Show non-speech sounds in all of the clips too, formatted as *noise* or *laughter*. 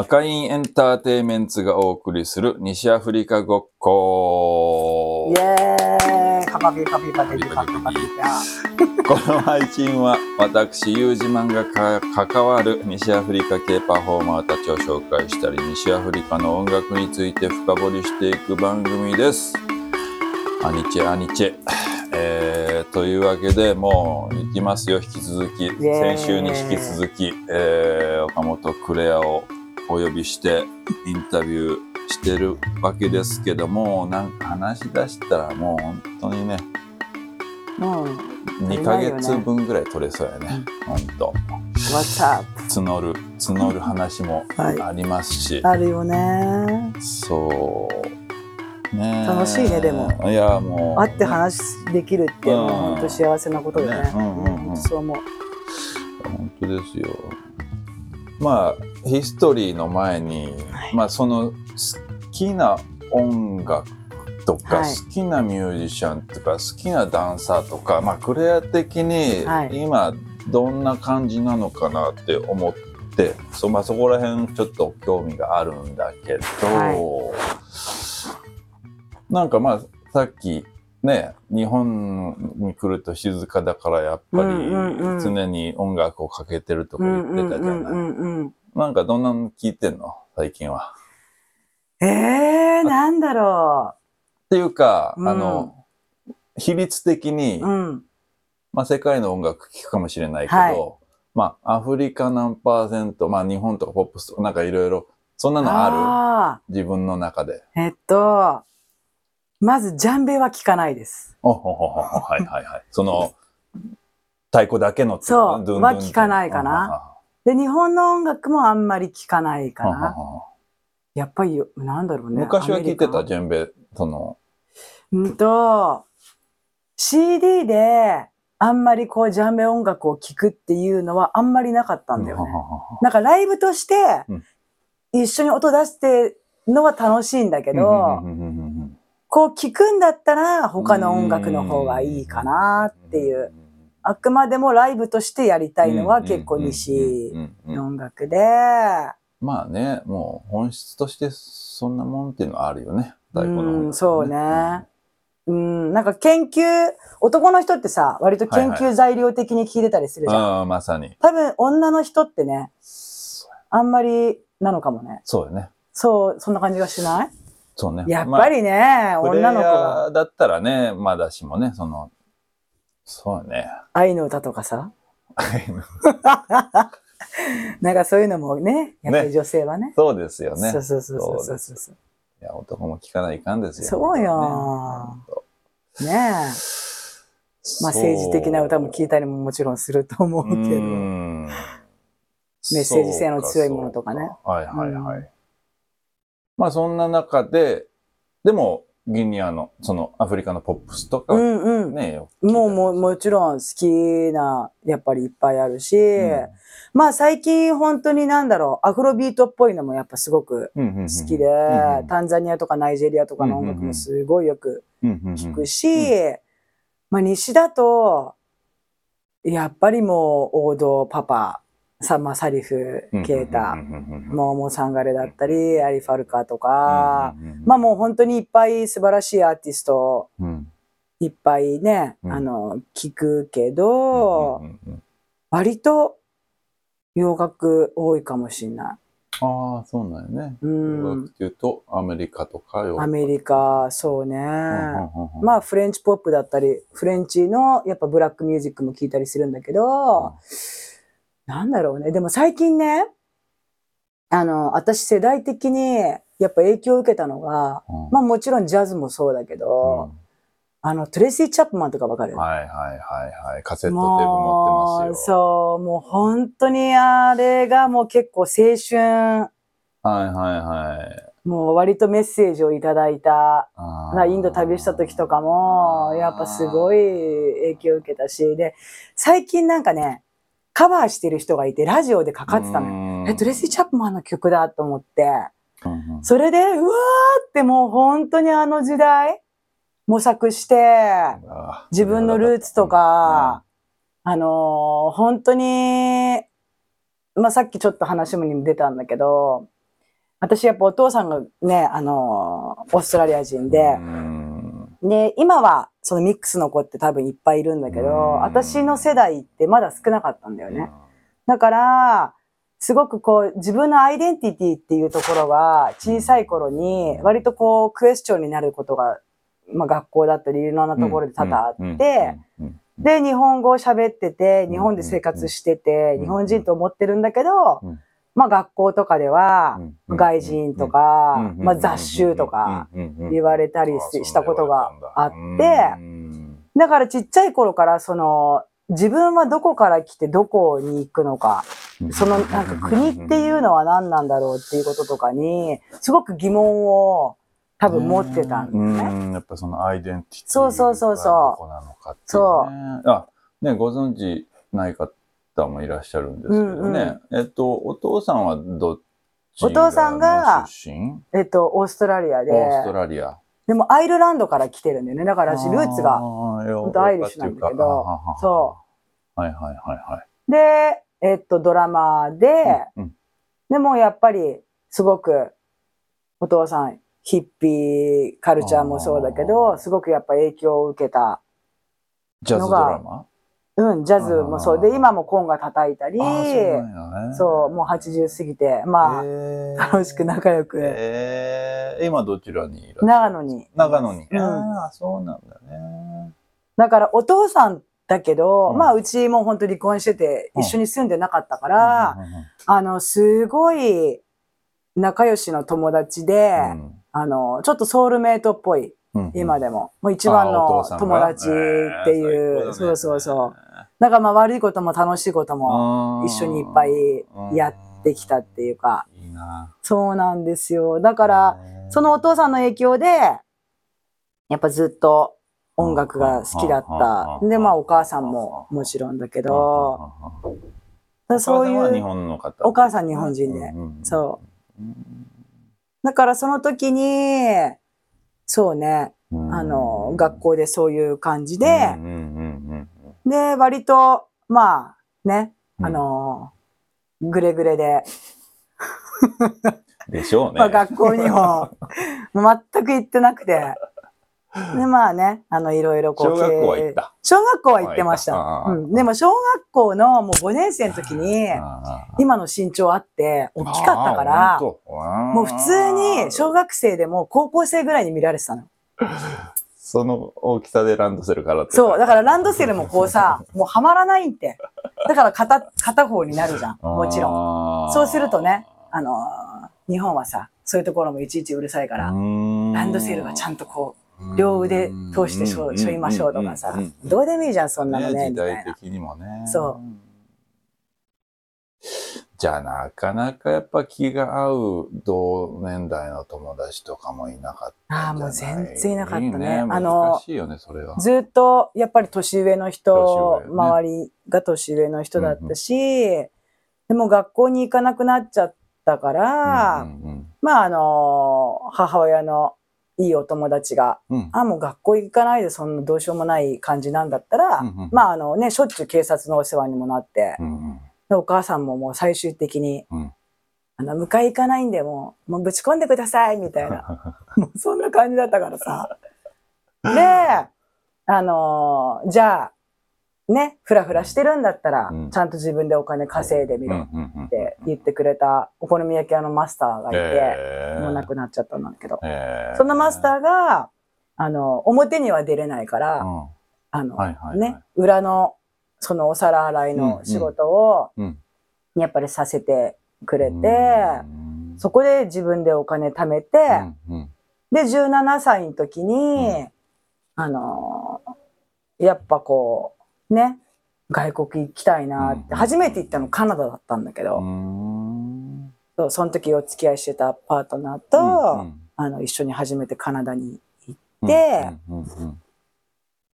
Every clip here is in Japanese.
赤インエンターテイメンツがお送りする西アフリカごっこイ。エーイカパピカピカピカピカピこの配信は私、ユージマンがか関わる西アフリカ系パフォーマーたちを紹介したり、西アフリカの音楽について深掘りしていく番組です。アニチェ、アニチェ。えー、というわけで、もう行きますよ、引き続き。先週に引き続き、えー、岡本クレアをお呼びしてインタビューしてるわけですけども、なんか話し出したらもう本当にね、うん。2ヶ月分ぐらい取れそうやね。ほんと。What's up? 募る、募る話もはいありますし、あるよね。そう。ねえ楽しいねでもいや、もう。会って話できるって、うんもう本当幸せなことでね。ねうんうんうん本当そう思う。本当ですよ。まあヒストリーの前に、はい。まあその好きな音楽とか、はい。好きなミュージシャンとか好きなダンサーとか、まあクレア的にはい。今どんな感じなのかなって思って、そまあそこら辺ちょっと興味があるんだけど、なんかまあさっきね日本に来ると静かだからやっぱり常に音楽をかけてるとかうん言ってたじゃない。なんかどんなの聞いてんの？最近は。えー、なんだろっていうか、うんあの比率的に、う。うん。まあ世界の音楽聴くかもしれないけど、はいまあアフリカ何パーセント、まあ日本とかポップスとかなんかいろいろそんなのある？あ自分の中で。ーえっと、まずジャンベは聞かないです。おほほほほはいはいはい。その太鼓だけのそうは聞かないかなで、日本の音楽もあんまり聞かないかはははな。ははやっぱり、なんだろうね。昔は聞いてたジェンベそのカうんと、CD であんまりこうジャンベ音楽を聴くっていうのはあんまりなかったんだよね。なんかライブとしてうん一緒に音出してのは楽しいんだけど、こう聞くんだったら他の音楽の方がいいかなっていう。あくまでもライブとしてやりたいのは結構西の音楽で、まあね、もう本質としてそんなもんっていうのはあるよね。太鼓の音楽うん、そうね。うん、なんか研究、男の人ってさ、割と研はいは究材料的に聞いてたりするじゃん。ああ、まさに。多分女の人ってね、あんまりなのかもね。そうよね。そう、そんな感じがしない？そうね。やっぱりね、まあ、女の子だったらね、まだしもね、その、そうね。愛の歌とかさ？*laughs* なんかそういうのもね、やっぱり女性はね。そうですよね。そうそうそうそうそうそうそう。いや、男も聞かないかんですよ。そうよねえ。まあ政治的な歌も聞いたりももちろんすると思うけど。メッセージ性の強いものとかねそうかはいはいはい。うんまあそんな中で、でもギニアの、そのアフリカのポップスとかうね、んうん。よく聞いたりもうももちろん好きな、やっぱりいっぱいあるし、うん。まあ最近本当になんだろう、アフロビートっぽいのもやっぱすごく好きで、タンザニアとかナイジェリアとかの音楽もすごいよく聞くし、まあ西だと、やっぱりもう王道パパ、サマサリフ、ケータ、モーモサンガレだったり、アリファルカとか、まあもう本当にいっぱい素晴らしいアーティストうん。いっぱいね、うん。あの、聞くけど、割と洋楽多いかもしれない。ああ、そうなんよね。う洋楽んっ。ていうと、アメリカとかアメリカ、そうね。ままあフレンチポップだったり、フレンチのやっぱブラックミュージックも聞いたりするんだけど、なんだろうね。でも最近ね、あの、私世代的にやっぱ影響を受けたのが、まあもちろんジャズもそうだけど、あの、トレイシー・チャップマンとかわかるはいはいはいはい。カセットテープ持ってますよ。そう、もう本当にあれがもう結構青春、はいはいはい。もう割とメッセージをいただいた、インド旅した時とかも、やっぱすごい影響を受けたし、で、最近なんかね、カバーしてる人がいて、ラジオでかかってたのよ。のえ、トレイシー・チャップマンの曲だと思って、うんうん。それで、うわーってもう本当にあの時代、模索して、あ自分のルーツとか、あのー本当に、まあ、さっきちょっと話にも出たんだけど、私やっぱお父さんがね、あの、オーストラリア人で、うん。で、今はそのミックスの子って多分いっぱいいるんだけど、うん。私の世代ってまだ少なかったんだよね。だから、すごくこう自分のアイデンティティっていうところが小さい頃に割とこうクエスチョンになることが、まあ学校だったりいろんなところで多々あって、うん。で、日本語を喋ってて、日本で生活してて、うん。日本人と思ってるんだけどうん、まあ学校とかでは、うん外人とか、うんまあ雑種とか言言われたりししたことがあって、うんだ。からちっちゃい頃からその、自分はどこから来てどこに行くのか、そのなんか国っていうのは何なんだろうっていうこととかに、すごく疑問を多分持ってたんだよね。うん。やっぱそのアイデンティティそうそうそうそうがどこなのかっていう、ね。あ、ね、ご存知ない方もいらっしゃるんですけどね。えっと、お父さんはどっちお父さんがの出身？えっと、オーストラリアで、オーストラリア。でもアイルランドから来てるんだよね。だから私ルーツが。本本当アイリッシュなんだけどそう。はいはいはいはい。で、えっと、ドラマーで、うんでもやっぱりすごくお父さんヒッピーカルチャーもそうだけあど、ーすごくやっぱ影響を受けた。ジャズドラマ？うん、ジャズもそう。で、今もコンガ叩いたり、そうね。そう、もう80過ぎて、まあ、楽しく仲良く、えー、今どちらにいらっしゃる長野に。長野に。うん。ああ、そうなんだね。だからお父さんだけど、うん。まあうちも本当離婚しててうん一緒に住んでなかったから、うんうんうんあの、すごい仲良しの友達で、あの、ちょっとソウルメイトっぽい、うん今でも。もう一番の友達っていう、そうそうそう。だからまあ悪いことも楽しいことも一緒にいっぱいやってきたっていうか、いいな。そうなんですよ。だから、そのお父さんの影響で、やっぱずっと音楽が好きだった。で、まあお母さんももちろんだけど、そういお母さんは日う、本の方。お母さん日本人で。そうだからその時に、そうね、うん。あの、学校でそういう感じで、うんうんうんで、割と、まあ、ね、うんあの、グレグレで、*laughs* でしょうね。まあ学校にも、全く行ってなくて、で、まあね、あの、いろいろこう、小学校は行った。小学校は行ってました。うん、でも小学校のもう5年生の時に、今の身長あって、大きかったから、もう普通に小学生でも高校生ぐらいに見られてたの。その大きさでランドセルからってそう。だからランドセルもこうさ、*laughs* もうはまらないって。だから片、片方になるじゃん。もちろん。ろそうするとね、あのー日本はさ、そういうところもいちいちうるさいから、ランドセルはちゃんとこう、両腕通してしょしょいましょうとかさ、どうでもいいじゃん、そんなのね、時みたいな。代的にもね。。そうじゃあなかなかやっぱ気が合う同年代の友達とかもいなかった。あーもう全然いなかったね。いいあの難しいよね、それは。ずっと、やっぱり年上の人、ね。周りが年上の人だったし、でも学校に行かなくなっちゃったから、うんうんまああの、母親のいいお友達が、うん。うんあ、もう学校行かないでそんなどうしようもない感じなんだったら、うんうんまああのね、しょっちゅう警察のお世話にもなって、うんうん。でお母さんももう最終的に、うん。あの、迎え行かないんでもう、もうぶち込んでください、みたいな。*laughs* もうそんな感じだったからさ。で、あのーじゃあ、ね、ふらふらしてるんだったら、うん。ちゃんと自分でお金稼いでみうんろって言ってくれたお好み焼き屋のマスターがいて、へー。もう亡くなっちゃったんだけど、へー。そのマスターが、あの、表には出れないから、うん。あの、はいはいはい。ね、裏の、そのお皿洗いの仕事を、うん。やっぱりさせてくれて、うん。そこで自分でお金貯めて、で、17歳の時に、うん。あのーやっぱこう、ね、外国行きたいなって、うん初めて行ったのカナダだったんだけど、うん。そうその時お付き合いしてたパートナーと、うんあの、一緒に初めてカナダに行っうんて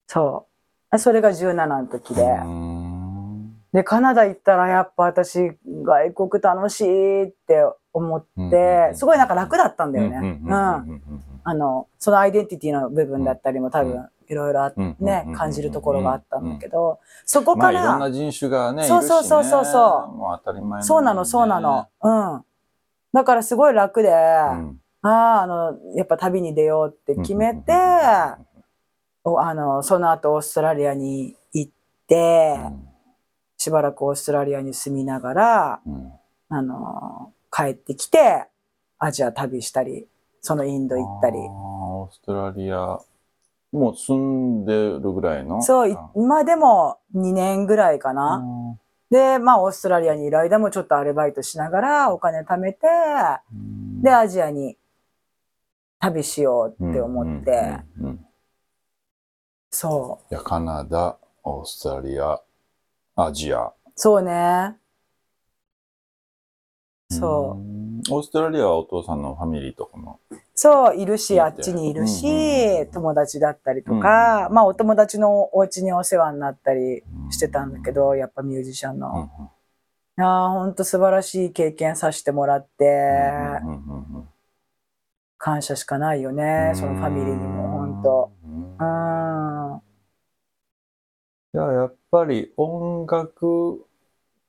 そう。それが17の時で、うん。で、カナダ行ったらやっぱ私、外国楽しいって思ってう、んすごいなんか楽だったんだよね。うんあの、そのアイデンティティの部分だったりも多う分いろいろね感じるところがあったんだけど、そこまあいろから、んな人種がね、そうそうそうそう。もう当たり前そうなの、そうなの。うん。だからすごい楽で、うん。ああ、あの、やっぱ旅に出ようって決めて、おあの、その後オーストラリアに行って、しばらくオーストラリアに住みながら、うん。あの、帰ってきて、アジア旅したり、そのインド行ったり。オーストラリア、もう住んでるぐらいの？そう、いまあでも2年ぐらいかあな。で、まあオーストラリアにいる間もちょっとアルバイトしながらお金貯めて、うん。で、アジアに旅しようって思って、うんうんうんそいや、カナダ、オーストラリア、アジア。う、そうね。そう。んオーストラリアはお父さんのファミリーとかも。そう、いるし、あっちにいるうんうんうんし、友達だったりとうんか、うんまあお友達のお家にお世話になったりしてたんだけど、やっぱミュージシャンうんうんの。いやーほんと素晴らしい経験させてもらって、うんうんうん感謝しかないよね、そのファミリーにも、ほんと。うんうん。いや、やっぱり音楽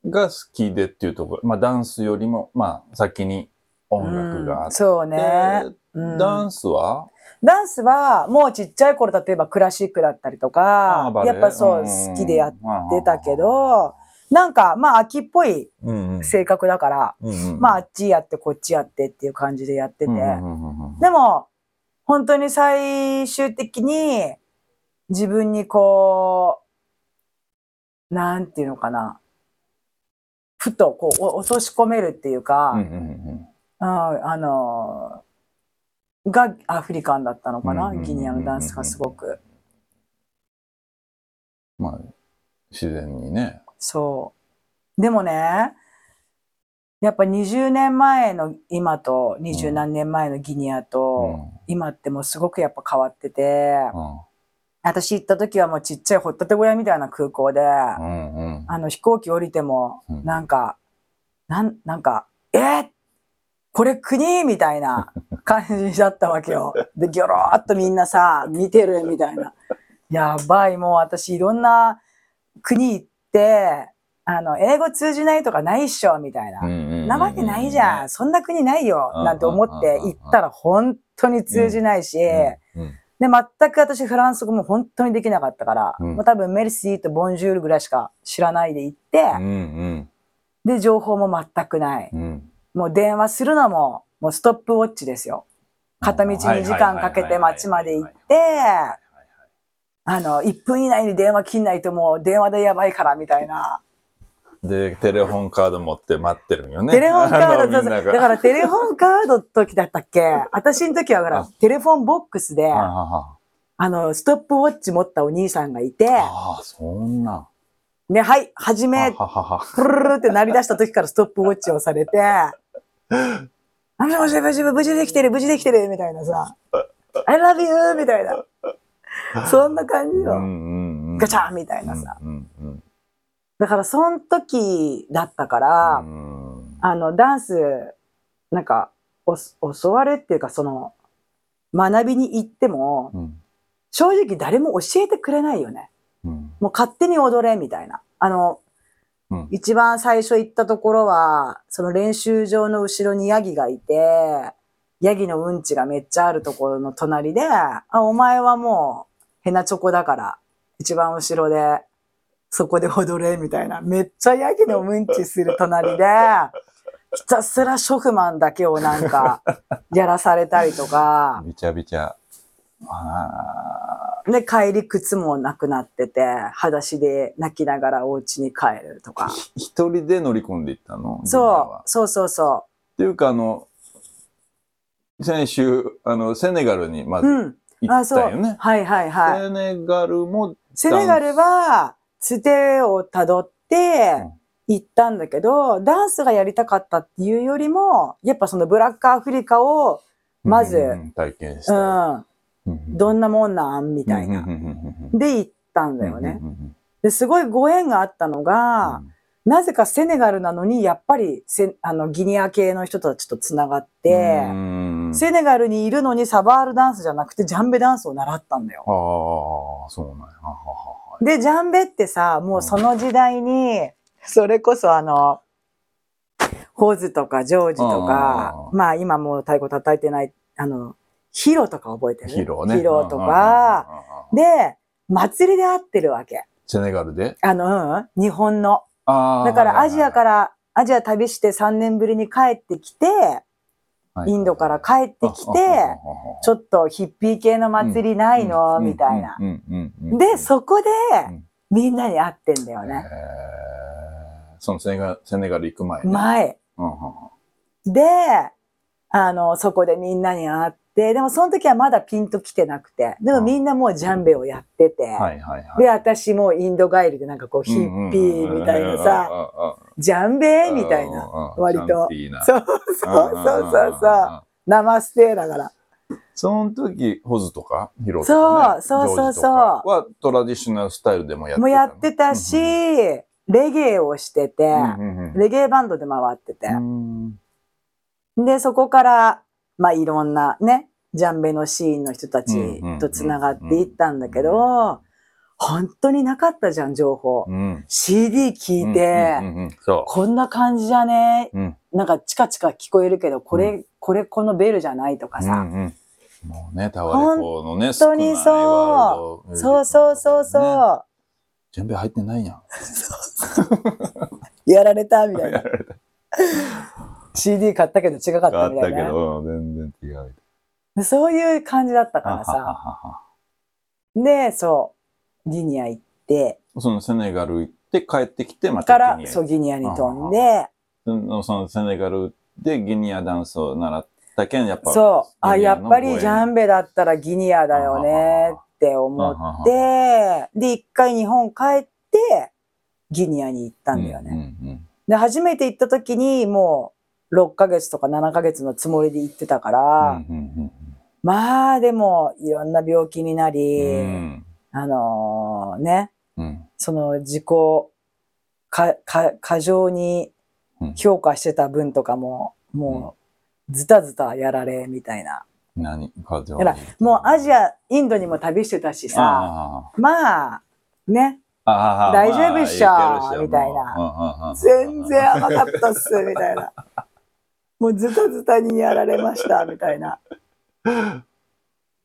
が好きでっていうところ、まあダンスよりも、まあ先に音楽があって、うんそうね。うん。ダンスは？ダンスはもうちっちゃい頃例えばクラシックだったりとあかやっぱそう好きでやってたけどなんかまあ秋っぽい性格だから、うんうん。まああっちやってこっちやってっていう感じでやってて、でも本当に最終的に自分にこうなんていうのかなふとこうお落とし込めるっていうか、うんうんうんああのがアフリカンだったのかな、ギニアのダンスがすごく。まあ、自然にね。そう。でもね、やっぱ20年前の今と20何年前のギニアうと、ん今ってもうすごくやっぱ変わってて、うん私行った時はもうちっちゃいほったて小屋みたいな空港で、うんうんあの飛行機降りてもうん、なんか、なん、なんか、えーこれ国？みたいな *laughs* 感じだったわけよ。で、ギョローっとみんなさ、見てるみたいな。やばい、もう私いろんな国行って、あの、英語通じないとかないっしょみたいな。なわけないじゃん。そんな国ないよ。うんなんて思って行ったら本当に通じないし、うんうんで、全く私フランス語も本当にできなかったから、うんもう多分メルシーとボンジュールぐらいしか知らないで行って、うんで、情報も全くない。うんうんもう電話するのも、もうストップウォッチですよ。片道2時間かけて街まで行って、あの、1分以内に電話切んないともう電話でやばいからみたいな。で、テレフォンカード持って待ってるんよね。テレフォンカードあのみんながだからテレフォンカードの時だったっけ？私の時はほらあ、テレフォンボックスで、あの、ストップウォッチ持ったお兄さんがいて、ああ、そんな。で、はい、はじめ。プルルルって鳴り出した時からストップウォッチをされて、*laughs* あ、もしもし、無事、無事できてる、無事できてる、みたいなさ、*laughs* I love you! みたいな。そんな感じよ。うんうんうん。ガチャンみたいなさ。だから、その時だったから、うんあの、ダンス、なんか、お教わるっていうか、その、学びに行っても、うん正直誰も教えてくれないよね。うんもう勝手に踊れ、みたいな。あの、うん一番最初行ったところは、その練習場の後ろにヤギがいて、ヤギのうんちがめっちゃあるところの隣で、あ、お前はもうヘナチョコだから、一番後ろで、そこで踊れ、みたいな。めっちゃヤギのうんちする隣で、*laughs* ひたすらショフマンだけをなんか、やらされたりとか、びちゃびちゃ。あで、帰り靴もなくなってて、裸足で泣きながらお家に帰るとかあ。。一人で乗り込んでいったの？そう、そうそうそっていうか、あの、先週、あの、セネガルにまう。ずうん。行あ、そう。ったよね。はいはいはい。セネガルも、セネガルは、つてをたどってうん行ったんだけど、ダンスがやりたかったっていうよりも、やっぱそのブラックアフリカを、まずうんうん体験しうた。ん、どんなもんなん？みたいな。で行ったんだよね。ですごいご縁があったのが、なぜかセネガルなのに、やっぱりセあのギニア系の人たちとつながって、セネガルにいるのにサバールダンスじゃなくてジャンベダンスを習ったんだよ。ああ、そうなんや。で、ジャンベってさ、もうその時代に、それこそあの、ホズとかジョージとかあ、まあ今もう太鼓叩いてない、あの、ヒロとか覚えてる？ヒロね。ヒロとか。で、祭りで会ってるわけ。セネガルで？あの、うん、日本の。あだからアジアからら、アジア旅して3年ぶりに帰ってきて、インドから帰ってきて、ちょっとヒッピー系の祭りないの、みたいな。。で、そこでうん、みんなに会ってんだよね。そのセネガセネガル行く前ね。前。で、あの、そこでみんなに会って、でもその時はまだピンと来てなくて、でもみんなもうジャンベをやってて。で、私もうインド帰りでなんかこうヒッピーみたいなさ、ジャンベみたいな。割とそうそうそうそうそう。ナマステだから。その時、ホズとかヒロとか、ね、そうそうそうそうはトラディショナルスタイルでもやってたの？もうやってたし、レゲエをしてて、レゲエバンドで回ってて。で、そこから、まあいろんなね、ジャンベのシーンの人たちと繋がっていったんだけど、本当になかったじゃん、情報。うん、CD 聞いて、こんな感じじゃね、うん、なんかチカチカ聞こえるけど、これ、うん、これこのベルじゃないとかさ。うんうん、もうね、タワレコのね、本当にそう。そうそうそうそう。全部入ってないやん。*laughs* やられたみたいな。CD 買ったけど違かったみたいな。買ったけど、全然違う。そういう感じだったからさ。で、そう、ギニア行って。そのセネガル行って帰ってきて、またから、そう、ギニアに飛んで。そのセネガルでギニアダンスを習ったけん、やっぱ。そう、あ、やっぱりジャンベだったらギニアだよねって思って、で、一回日本帰って、ギニアに行ったんだよね。で、初めて行った時にもう6ヶ月とか7ヶ月のつもりで行ってたから、まあでもいろんな病気になり、うん、あのー、ね、うん、その自己過剰に評価してた分とかも、うん、もうズタズタやられみたいな。何？過剰だからもうアジア、インドにも旅してたしさ、まあ、ね、大丈夫っしょ、みたいな。全然甘かったっす、みたいな。もうズタズタにやられました、みたいな。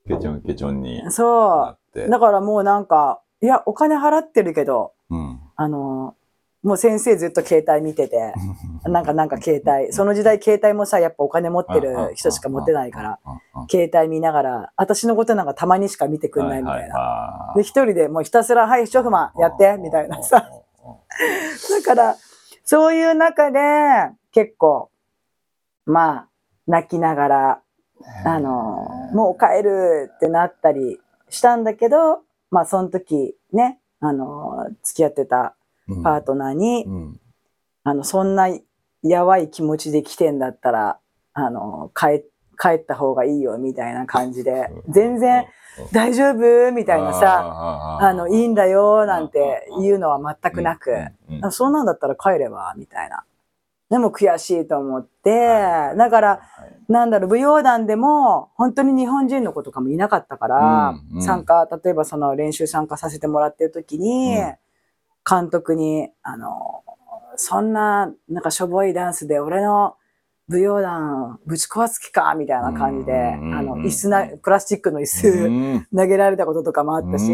ケチョンケチョンに。そう。だからもうなんか、いや、お金払ってるけど、うん、あの、もう先生ずっと携帯見てて、*laughs* なんかなんか携帯、その時代携帯もさ、やっぱお金持ってる人しか持ってないから、携帯見ながら、私のことなんかたまにしか見てくんないみたいな。で、一人でもうひたすら、はい、ショフマンやって、みたいなさ。だから、そういう中で、結構、まあ、泣きながら、あの、もう帰るってなったりしたんだけど、まあ、その時ね、あの、付き合ってたパートナーに、うん。うん、あの、そんなやばい気持ちで来てんだったら、あの、帰、帰った方がいいよ、みたいな感じで、全然大丈夫みたいなさ、あの、いいんだよ、なんていうのは全くなく、そんなんだったら帰れば、みたいな。でも悔しいと思って、だから、なんだろう、舞踊団でも、本当に日本人の子とかもいなかったから、参加、例えばその練習参加させてもらってる時に、監督に、あの、そんな、なんかしょぼいダンスで俺の舞踊団ぶち壊す気かみたいな感じで、あの、椅子な、プラスチックの椅子投げられたこととかもあったし、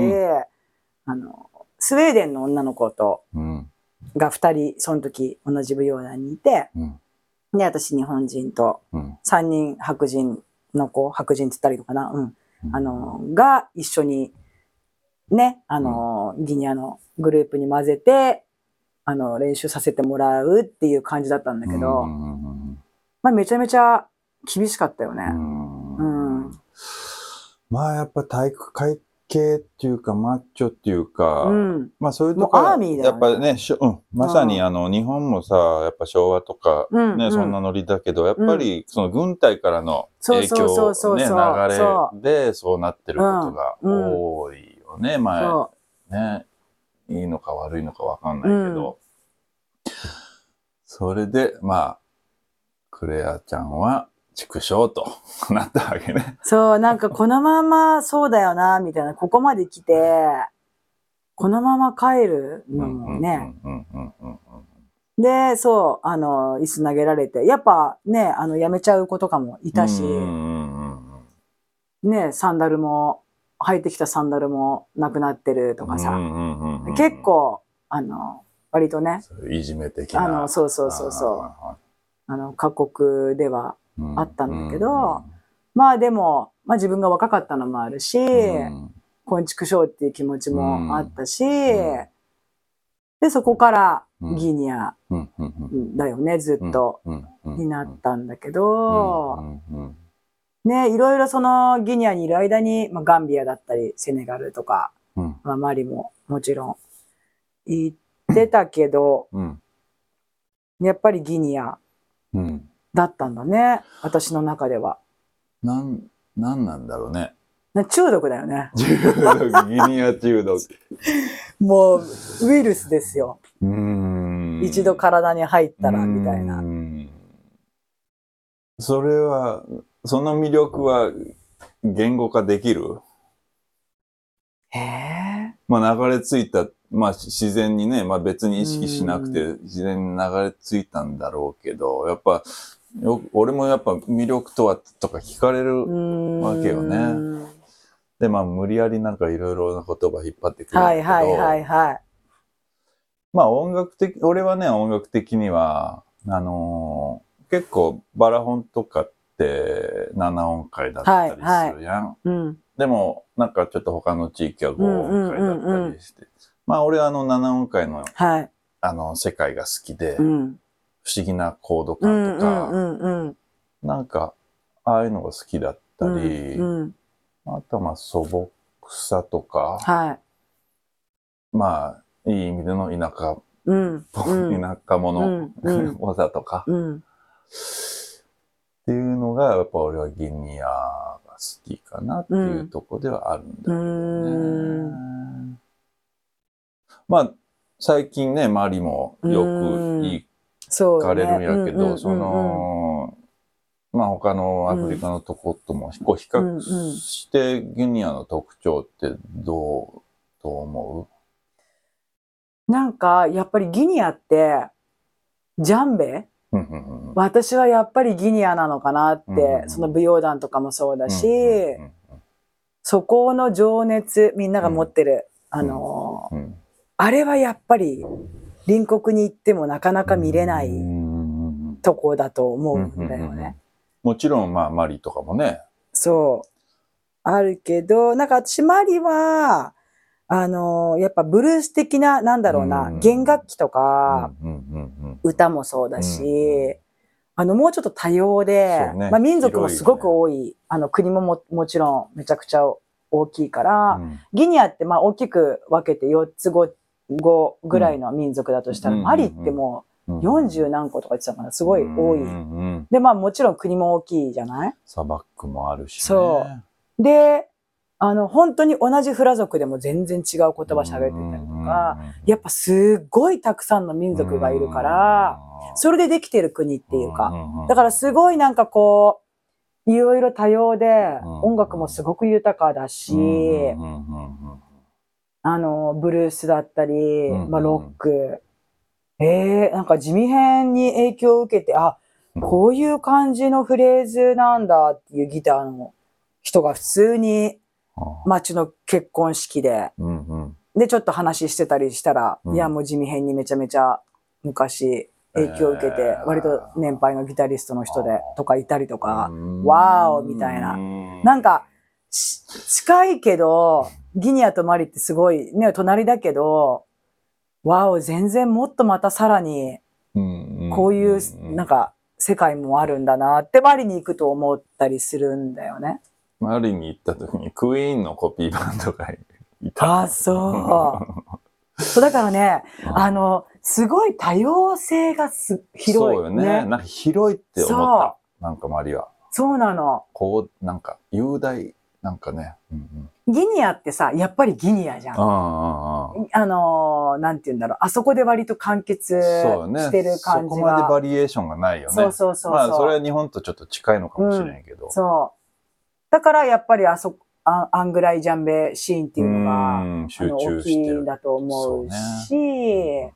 あの、スウェーデンの女の子と、が二人、その時同じ舞踊団にいて、で、私日本人と、三人白人の子、白人って言ったらいいのかな？うん。あの、が一緒に、ね、あの、ギニアのグループに混ぜて、あの、練習させてもらうっていう感じだったんだけど、まあめちゃめちゃ厳しかったよね。うん。まあやっぱ体育会系っていうか、マッチョっていうか、うん、まあそういうとこアーミーだよ、ね、やっぱね、しょうん、まさにあの、日本もさ、やっぱ昭和とか、ね、うんうん、そんなノリだけど、やっぱりその軍隊からの影響、ね、流れでそう。なってることが多いよね、前。ね。いいのか悪いのかわかんないけど。それで、まあ、クレアちゃんは、畜生と *laughs* なったわけね。そう、なんかこのままそうだよな、みたいな、ここまで来て、このまま帰る？のもね、で、そう、あの、椅子投げられて、やっぱね、あの、やめちゃう子とかもいたし、ね、サンダルも、履いてきたサンダルもなくなってるとかさ、結構、あの、割とね、いじめ的な。あの、そうそうそうそう、あの、過酷では、うんあったんだけどまあでも、まあ自分が若かったのもあるし、うん。昆虫賞っていう気持ちもあったし、ん。で、そこからうん。ギニアだよね、ずっと、になったんだけど、ね、いろいろそのギニアにいる間に、まあ、ガンビアだったり、セネガルとか、うん。まあ、マリももちろん行ってたけど、うん。やっぱりギニア。うんだったんだね、私の中では。なん、なんなんだろうね。な中毒だよね。中毒、ギニア中毒。もう、ウイルスですよ。うーん一度体に入ったら、みたいうな。んそれは、その魅力は言語化できる？へえ。まあ流れ着いた、まあ自然にね、まあ別に意識しなくて自然に流れ着いたんだろうけど、やっぱ、よ俺もやっぱ魅力とはとか聞かれる。わけよねで、まあ無理やりなんかいろいろな言葉引っ張ってくるんだけど、はいはいはいはい。まあ音楽的、俺はね、音楽的には、あのー結構バラホンとかって7音階だったりするやん。うん。でも、なんかちょっと他の地域は5音階だったりして。まあ俺はあの7音階のはい。あの世界が好きで、うん。不思議なコードうん感とか、うんうんうん。なんか、ああいうのが好きだったり、うんうんあとはまあ素朴さとか、はい。まあ、いい意味での田舎、うん。うん田舎者、うんうんわざとか、うん。っていうのが、やっぱ俺はギニアが好きかなっていうところではあるんだけどね。うんまあ、最近ね、マリもよく言そうかれるんやけど、んその、まあ他のアフリカのとこともこう比較してギニアの特徴ってどう、どう思なんか、やっぱりギニアって、ジャンベ？私はやっぱりギニアなのかなって、その舞踊団とかもそうだし、そこの情熱、みんなが持ってる、あのーうん。あれはやっぱり隣国に行ってもなかなか見れないとこだと思うんだよね。もちろん、まあ、マリとかもね。そう。あるけど、なんか私マリは、あのーやっぱブルース的な、なんだろうな、うん。弦楽器とか、歌もそうだし、うあの、もうちょっと多様で、ね。まあ民族もすごく多い、あの、国もももちろんめちゃくちゃ大きいから、うん。ギニアってまあ大きく分けて4つ5、5ぐらいの民族だとしたら、うん。マリってもうん。う40何個とか言ってたかな、すごい多い。で、まあもちろん国も大きいじゃない？砂漠もあるしね。そう。で、あの、本当に同じフラ族でも全然違う言葉喋ってたりとか、やっぱすっごいたくさんの民族がいるから、、それでできてる国っていうか、だからすごいなんかこう、いろいろ多様で、うん音楽もすごく豊かだし、あの、ブルースだったり、うんまあ、ロック。えー、なんか地味編に影響を受けて、あ、こういう感じのフレーズなんだっていうギターの人が普通に街の結婚式で、うんうん。で、ちょっと話してたりしたら、うん。いや、もう地味編にめちゃめちゃ昔影響を受けて、えー割と年配のギタリストの人で、とかいたりとか、うん。わーおみたいな。なんか、し近いけど、ギニアとマリってすごいね、隣だけど、わお、全然もっとまたさらに、こういう、なんか、世界もあるんだなって、マリに行くと思ったりするんだよね。マリに行った時にクイーンのコピーバンドがいた。あ、そう。そうだからね、あの、すごい多様性がす広い。そうよね。なんか広いって思った。なんかマリは。そうなの。こう、なんか雄大、なんかね。うんギニアってさ、やっぱりギニアじゃん。うん、あのーなんて言うんだろう。あそこで割と完結。してる感じそこまでが。バリエーションがないよね。そうそうそう。まあ、それは日本とちょっと近いのかもしれんけど。そう。だからやっぱりあそああんぐらいジャンベシーンっていうのが、うんあ集の大きい中してる。んだと思うし、ね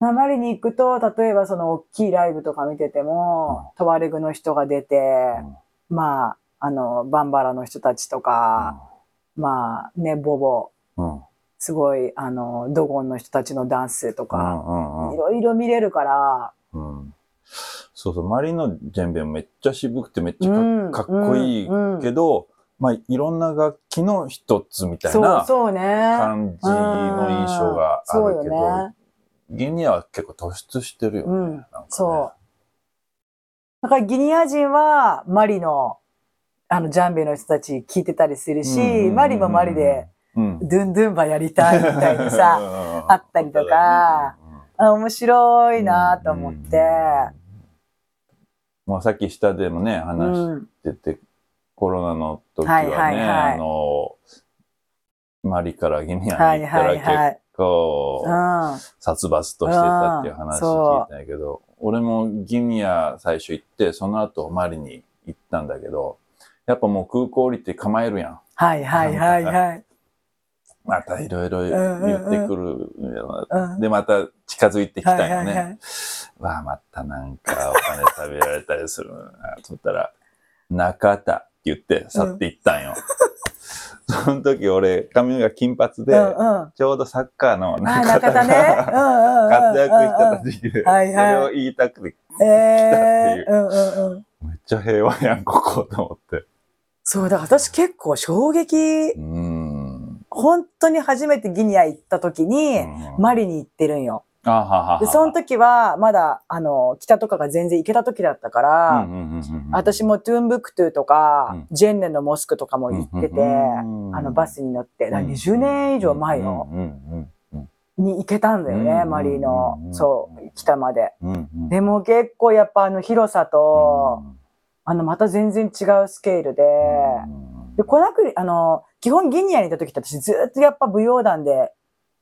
マリに行くと、例えばその大きいライブとか見てても、トワレグの人が出て、まあ、あの、バンバラの人たちとか、まあ、ね、ボボ、うん。すごい、あの、ドゴンの人たちのダンスとうか、んうんいろいろ見れるから、うん。そうそう、マリのジェンベめっちゃ渋くてめっちゃうんか,、かっこいいうんうんけど、まあ、いろんな楽器の一つみたいな。感じの印象があるけど、よね。ギニアは結構突出してるよね。うん。ねそう。だからギニア人はマリの、あの、ジャンベの人たち聞いてたりするし、うんうんうん。うんマリもマリで、うん、ドゥンドゥンバやりたいみたいにさ、あったりとか、あ面白いなと思って、まあさっき下でもね、う話しん。てて、コロナの時はね、はいはいはい。あの、マリからギニアはいに行ったらはいはい結。構うん。殺伐としてたっていう話聞いたんやけど、俺もギニア最初行って、その後マリに行ったんだけど、やっぱもう空港降りて構えるやん。はいはいはいはい。またいろいろ言ってくるよなうん。で、また近づいてきたんよね。はいはいはい。わあ、またなんかお金食べられたりするな。とったら、中田って言って去っていったんよ。その時俺、髪が金髪で、うんうん。ちょうどサッカーのあ、中中田がうんうんうん。活躍した時で、そはいはいれを言いたくて、ええ来たうんうんうん。めっちゃ平和やん、ここと思って。そうだ、私結構衝撃。本当に初めてギニア行った時に、マリに行ってるんよ。あはははで、その時は、まだ、あの、北とかが全然行けた時だったから、私もトゥンブクトゥとか、うん。ジェンネのモスクとかも行ってて、うんあの、バスに乗って、だから20年以上前よ、うんうんうんに行けたんだよね、うんマリのう、んそう、北まで。でも結構やっぱあの広さと、あの、また全然違うスケールで、で、コナクリ、あの、基本ギニアにいた時って私ずっとやっぱ舞踊団で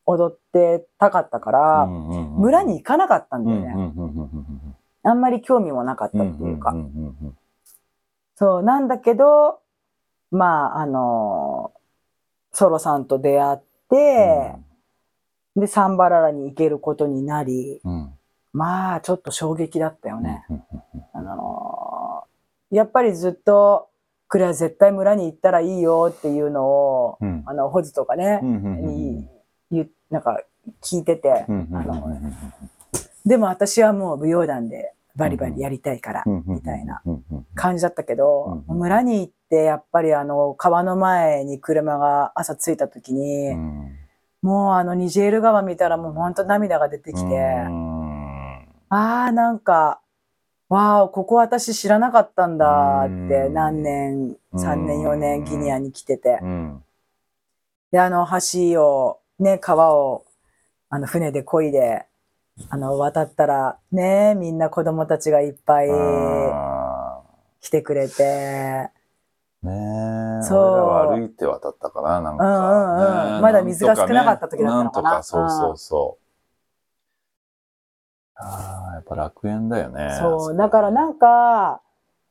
踊ってたかったから、村に行かなかったんだよね。あんまり興味もなかったっていうか。そう、なんだけど、まあ、あの、ソロさんと出会って、で、サンバララに行けることになり、まあ、ちょっと衝撃だったよね。あのやっぱりずっと、これは絶対村に行ったらいいよっていうのを、あの、ホズとかね、なんか聞いてて、でも私はもう舞踊団でバリバリやりたいから、みたいな感じだったけど、うん村に行ってやっぱりあの川の前に車が朝着いた時に、もうあのニジェール川見たらもうほんと涙が出てきて、ああなんか、わあ、ここ私知らなかったんだってうん。何年、3年4年ギニアに来てて。うん。で、あの橋を、ね、川を、あの船で漕いで、あの渡ったら、ね、みんな子供たちがいっぱいあ来てくれて、ーねえ、そう。俺らは歩いて渡ったかな、なんか。うんうんうん。ねまだ水が少なかった時だったのかな。なんとか、そうそうそう。ああ、やっぱ楽園だよね。そう、だからなんか、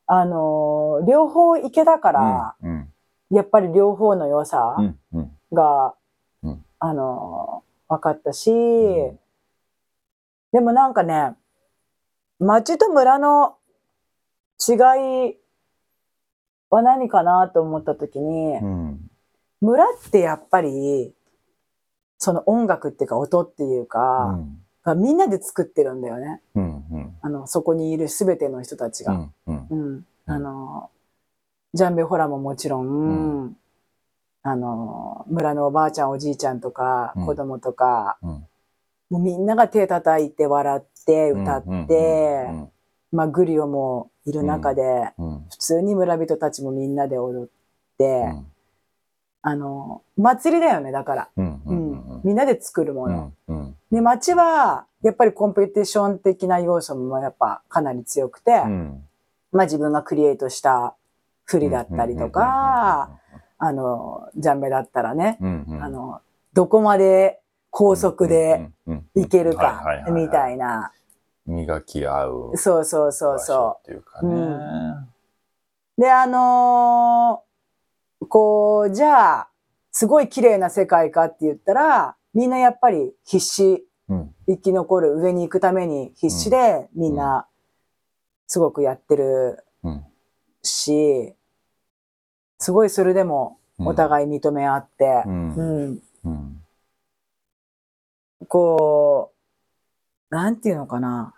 あのー両方行けたから、うん、やっぱり両方の良さうん、うん、が、うん。あのー分かったし、ん。でもなんかね、町と村の違いは何かなと思った時に、うん、村ってやっぱり、その音楽っていうか音っていううか、ん、がみんなで作ってるんだよね。うん、うん、あの、そこにいるすべての人たちが。うん、うん、うん。あの、ジャンベホラももちろん、うあの、村のおばあちゃんおじいちゃんとか、うん。子供とか、うん。もうみんなが手叩いて笑って歌って、うん、まあグリオもいる中で、うん、普通に村人たちもみんなで踊って、うん、あの、祭りだよね、だから。うん、ううんん。みんなで作るもの。うん、うん、で、街は、やっぱりコンペティション的な要素もやっぱかなり強くて、うん、まあ自分がクリエイトした振りだったりとか、あの、ジャンベだったらね、うん、うん、あの、どこまで高速でいけるかみたいな。磨き合うそうそうそうそっていうかね。う。で、あのーこう、じゃあ、すごい綺麗な世界かって言ったら、みんなやっぱり必死うん。生き残る上に行くために必死でみんなすごくやってるうん。し、すごいそれでもお互い認め合ってうん。こう、なんていうのかな。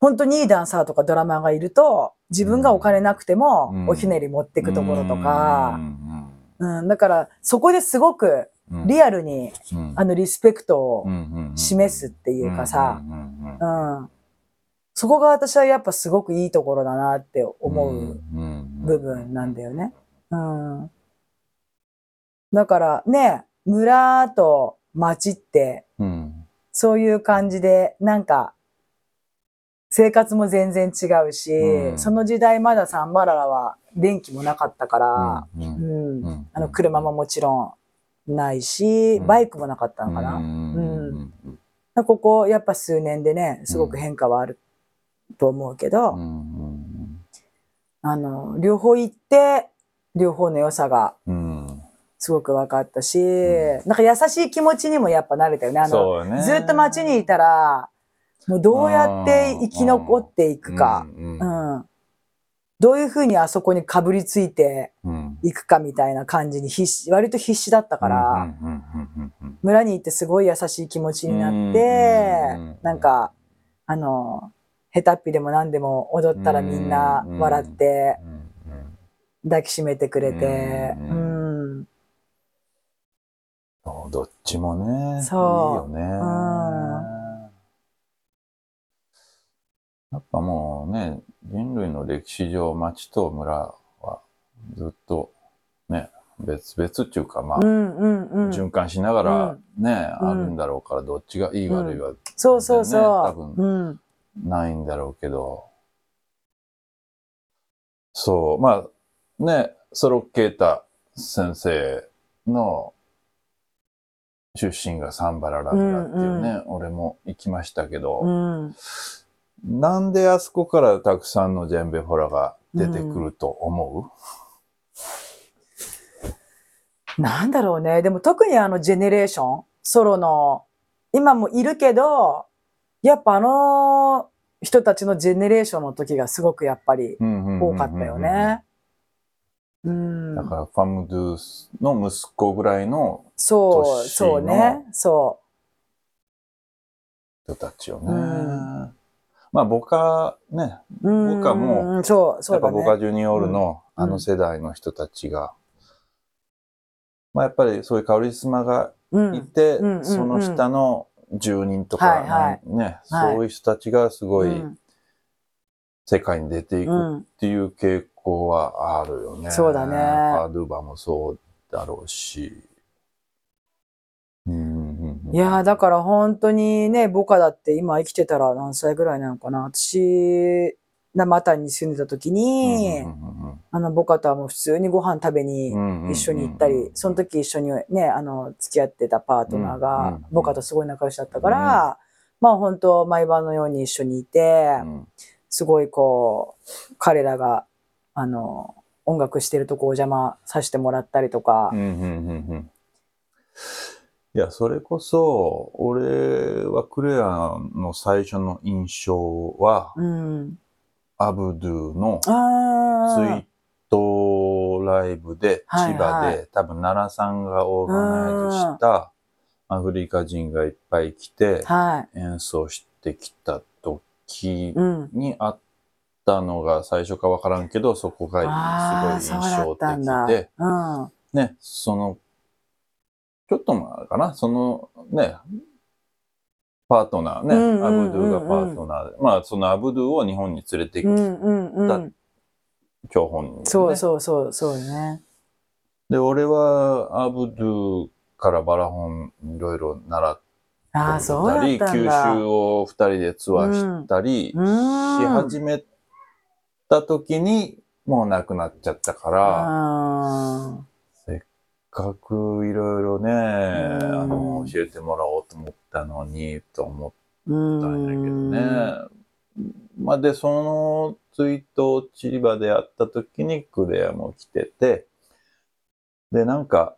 本当にいいダンサーとかドラマーがいると、自分がお金なくてもうん。おひねり持っていくところとか。う、んうん、だからそこですごくうん。リアルにうん。あのリスペクトをうん示すっていうかさ、うん。そこが私はやっぱすごくいいところだなって思ううん。部分なんだよね。うん。だからね、村と町ってうん。そういう感じでなんか生活も全然違うし、うん。その時代まだサンバララは電気もなかったから、うんうんうん。あの車ももちろんないし、うん。バイクもなかったのかな。うんここやっぱ数年でね、すごく変化はあると思うけど、うんあの、両方行って、両方の良さがうん。すごく分かったし、うなんか優しい気持ちにもやっぱ慣れたよね。あの、ずっと街にいたら、もうどうやって生き残っていくか、うんうん。どういうふうにあそこにかぶりついてうん。いくかみたいな感じに必死、割と必死だったから、うんうんうんうん村に行ってすごい優しい気持ちになって、うんうんうんなんか、あの、下手っぴでも何でも踊ったらみんな笑ってうんうん。抱きしめてくれて、ううんどっちもねそう。いいよねやっぱもうね人類の歴史上町と村はずっとね別々っていうかまあ、うんうんうん。循環しながらね、うんあるんだろうからどっちがいい悪いはそうそうそう。ね多分うん。ないんだろうけどそうまあねソロケータ先生の出身がサンバララ村っていうね、俺も行きましたけど、うん。なんであそこからたくさんのジェンベフォラが出てくると思なんだろうね。でも特にあのジェネレーション、ソロの、今もいるけど、やっぱあの人たちのジェネレーションの時がすごくやっぱりう多かったよ。ね。うん。だからファムドゥスの息子ぐらいのそう、年そうね。そ人たちよね。うんまあ僕はね、う。うん僕はもう、そう、そやっぱうだね。ボカジュニオールのうん。あの世代の人たちが、まあやっぱりそういうカリスマがうん。いて、うんうんうん。その下の住人とか、はいはい。ね、はい。そういう人たちがすごいうん。世界に出ていくうん。っていう傾向はあるよね。そうだね。パドゥバもそうだろうし。うんうんうんいやーだから本当にね、ボカだって今生きてたら何歳ぐらいなのかな。私、生谷に住んでた時に、あの、ボカとはもう普通にご飯食べに一緒に行ったり、その時一緒にね、あの、付き合ってたパートナーがうん、ボカとすごい仲良しだったから、まあ本当毎晩のように一緒にいて、すごいこう、彼らが、あの、音楽してるとこお邪魔させてもらったりとか、いや、それこそ、俺はクレアの最初の印象は、うん。アブドゥのあツイートライブで、はい千葉はで、多分奈良さんがオーガナイズしたアフリカ人がいっぱい来てあ、はい。演奏してきた時うん。にあったのが最初かわからんけど、そこがすごい印象ったんだ。的で、うん。ね、その、ちょっと前かな、そのね、パートナーね、うんうんうんうんアブドゥがパートナーで、まあそのアブドゥを日本に連れてきうんうんうん。張本人、ね、そうそうそう、そうね。で、俺はアブドゥからバラホンいろいろ習っああ、そうだたり、ったん九だ。州を二人でツアーしたりし。始めた時にもう亡くなっちゃったから、かくいろいろね、あんの、教えてもらおうと思ったのに、と思ったんやけどん。ね。まあ、で、そのツイートを千葉でやった時にクレアも来てて、で、なんか、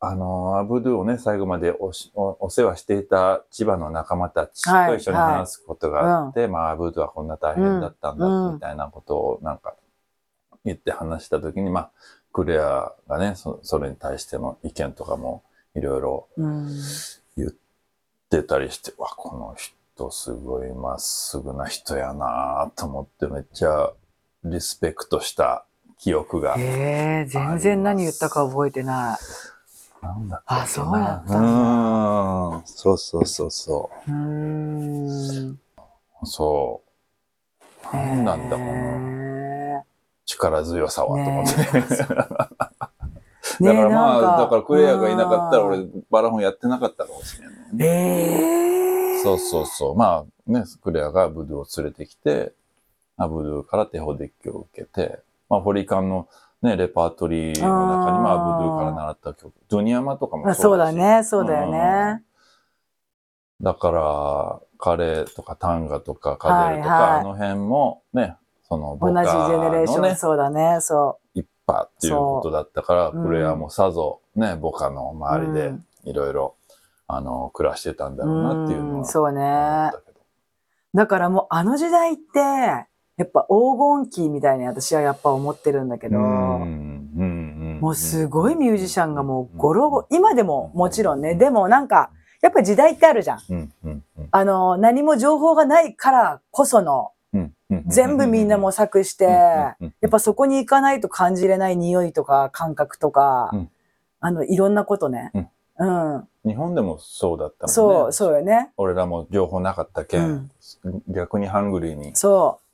あの、アブドゥをね、最後までおしおお世話していた千葉の仲間たちはいと一緒に話すことがあって、まあ、アブドゥはこんな大変だったんだ、うん。みたいなことをなんか言って話したときに、まあ、クレアがねそ、それに対しての意見とかもいろいろうん。言ってたりして、わ、この人すごいまっすぐな人やなと思ってめっちゃリスペクトした記憶が。ええ全然何言ったか覚えてない。なんだあそうだったんだうん。そうそうそうそうーん。う。そう。なんなんだ、このへ力強さは、と思って。ね *laughs* だからまあ、なんかだからクレアがいなかったらうん俺、バラホンやってなかったかもしれないね。ええそうそうそう。まあね、クレアがブドゥを連れてきて、アブドゥから手ほデッキを受けて、まあ、ホリカンのね、レパートリーの中にもあブドゥから習った曲、ドゥニヤマとかもあそうだし。そうだね、そうだよね。だから、カレーとかタンガとかカデルとか、はいはいあの辺もね、その同じジェネレーション、そうだね、そ一派っていうことだったから、そう。クレアもさぞね、ボカのう。周りでうん。いろいろ、あの、暮らしてたんだろうなっていうのはうんそうね。だからもうあの時代って、やっぱ黄金期みたいに私はやっぱ思ってるんだけど、ももうすごいミュージシャンがもうゴロゴロ、今でももちろんね、でもなんか、やっぱ時代ってあるじゃん。あの、何も情報がないからこその、全部みんな模索して、やっぱそこに行かないと感じれない匂いとか感覚とか、うんあの、いろんなことね。うん。日本でもそうだったもんね。そう、そうよね。俺らも情報なかったけん、うん逆にハングリーに。そう。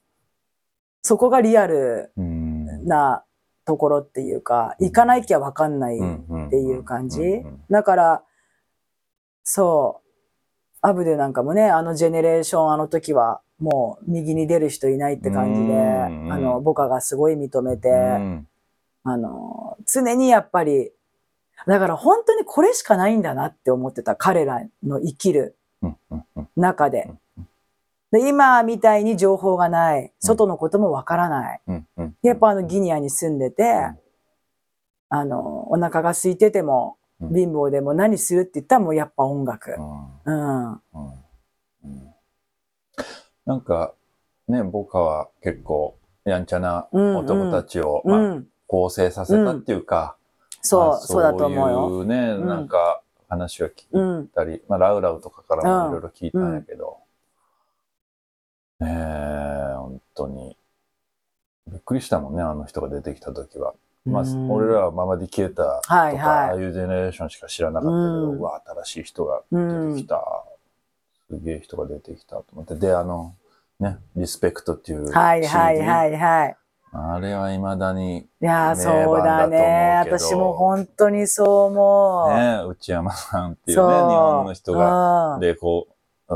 そこがリアルうんなところっていうか、行かなきゃわかんないっっていう感じ。だから、そう。アブデなんかもね、あのジェネレーション、あの時は、もう右に出る人いないって感じで、うんあの、ボカがすごい認めて、うん。あの、常にやっぱり、だから本当にこれしかないんだなって思ってた、彼らの生きる中で。で今みたいに情報がない、外のこともわからない。やっぱあのギニアに住んでて、ん。あの、お腹が空いてても、うん。貧乏でも何するって言ったらもうやっぱ音楽。うんなんかね僕は結構やんちゃな男たちを、まあ、うん。構成させたっていうか、まあそう、そうだと思うよ。そういうね、ん。なんか話を聞うん。いたり、まあ、ラウラウとかからもいろいろ聞いたんやけど、ねえ本当に。びっくりしたもんねあの人が出てきた時は。まあ、うん俺らはママディケーターとか、はいはい。ああいうジェネレーションしか知らなかったけど、うん。うわ新しい人がうん出てきた、すげえ人が出てきたと思ってであのねリスペクトっていうはいはいはいはい。あれはいまだにいやそうだね。私も本当にそう思う。ね内山さんっていうね日本の人がうんレコ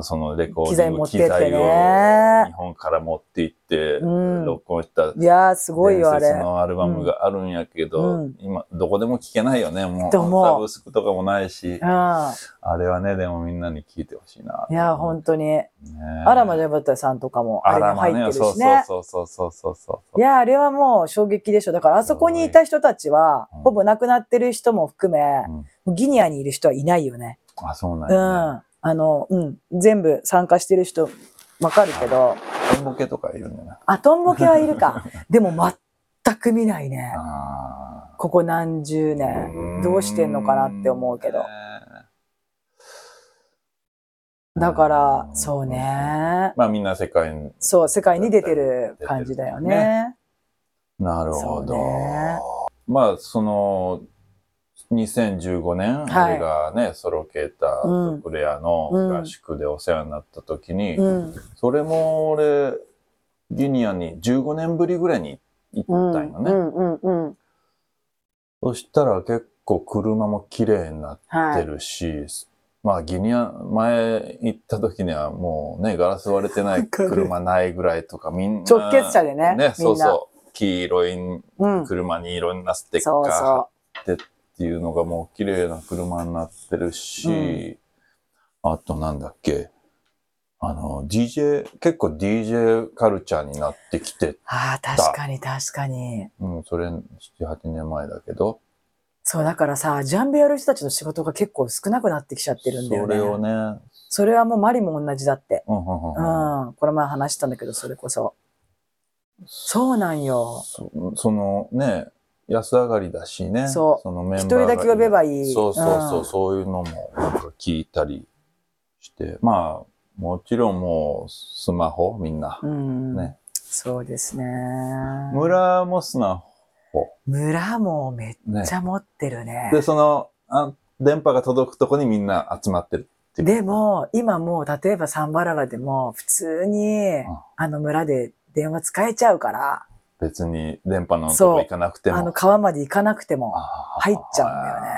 そのレコー機ディング機材をね日本から持って行ってうん録音したいやー、すごいよ、あれ。伝説のアルバムがあるんやけど、うん今どこでも聴けないよねもうサブスクとかもないしうん。あれはねでもみんなに聴いてほしいな。いや、本当に。ねアラマジャバタさんとかもあれにアラマ入ってるそうしね。そうそうそうそうそういや、あれはもう衝撃でしょ。だからあそこにいた人たちはうん、ほぼ亡くなってる人も含め、うんギニアにいる人はいないよね。あそうなんうん。や、ね。あの、うん。全部参加してる人、わかるけど、トンボケとかいるんだよな。あ、トンボケはいるか。*laughs* でも全く見ないね。ここ何十年。どうしてんのかなって思うけど。だから、そう。ね。まあみんな世界に。そう、世界に出てる感じだよね。なるほど。ねまあその、2015年、はい俺がね、ソロケーターとクレアの合宿でお世話になった時に、うん。それも俺、ギニアに15年ぶりぐらいに行うん。ったんよね。うんうんうん。そしたら結構車も綺麗になってはい。るし、まあギニア、前行った時にはもうね、ガラス割れてない *laughs* 車ないぐらいとかみんな。直結車でねみんなそうそう。黄色いうん。車にいろんなステッカー貼そってっていうのがもう綺麗な車になってるし、あとなんだっけ、あの、DJ、結構 DJ カルチャーになってきて、う。ああ、確かに確かに。うん、それ7、8年前だけど、そう、だからさ、ジャンベやる人たちの仕事が結構少なくなってきちゃってるんだよね。それをね、それはもうマリも同じだって。うんうんうんうん。この前話したんだけど、それこそ。そうなんよ。そそのね、安上がりだしね。そうのメンバー一人だけ呼べばいい。そうそうそう、んそういうのもなんか聞いたりして、まあ、もちろんもうスマホみんな。うん。ねそうですね。村もスマホ。村もめっねち。ゃ持ってるね。で、そのあ、電波が届くとこにみんな集まってる。でも、今もう、例えばサンバララでも、普通に、んあの村で電話使えちゃうから、別に電波のとこ行かなくても。あの川まで行かなくても入っちゃうんだよね。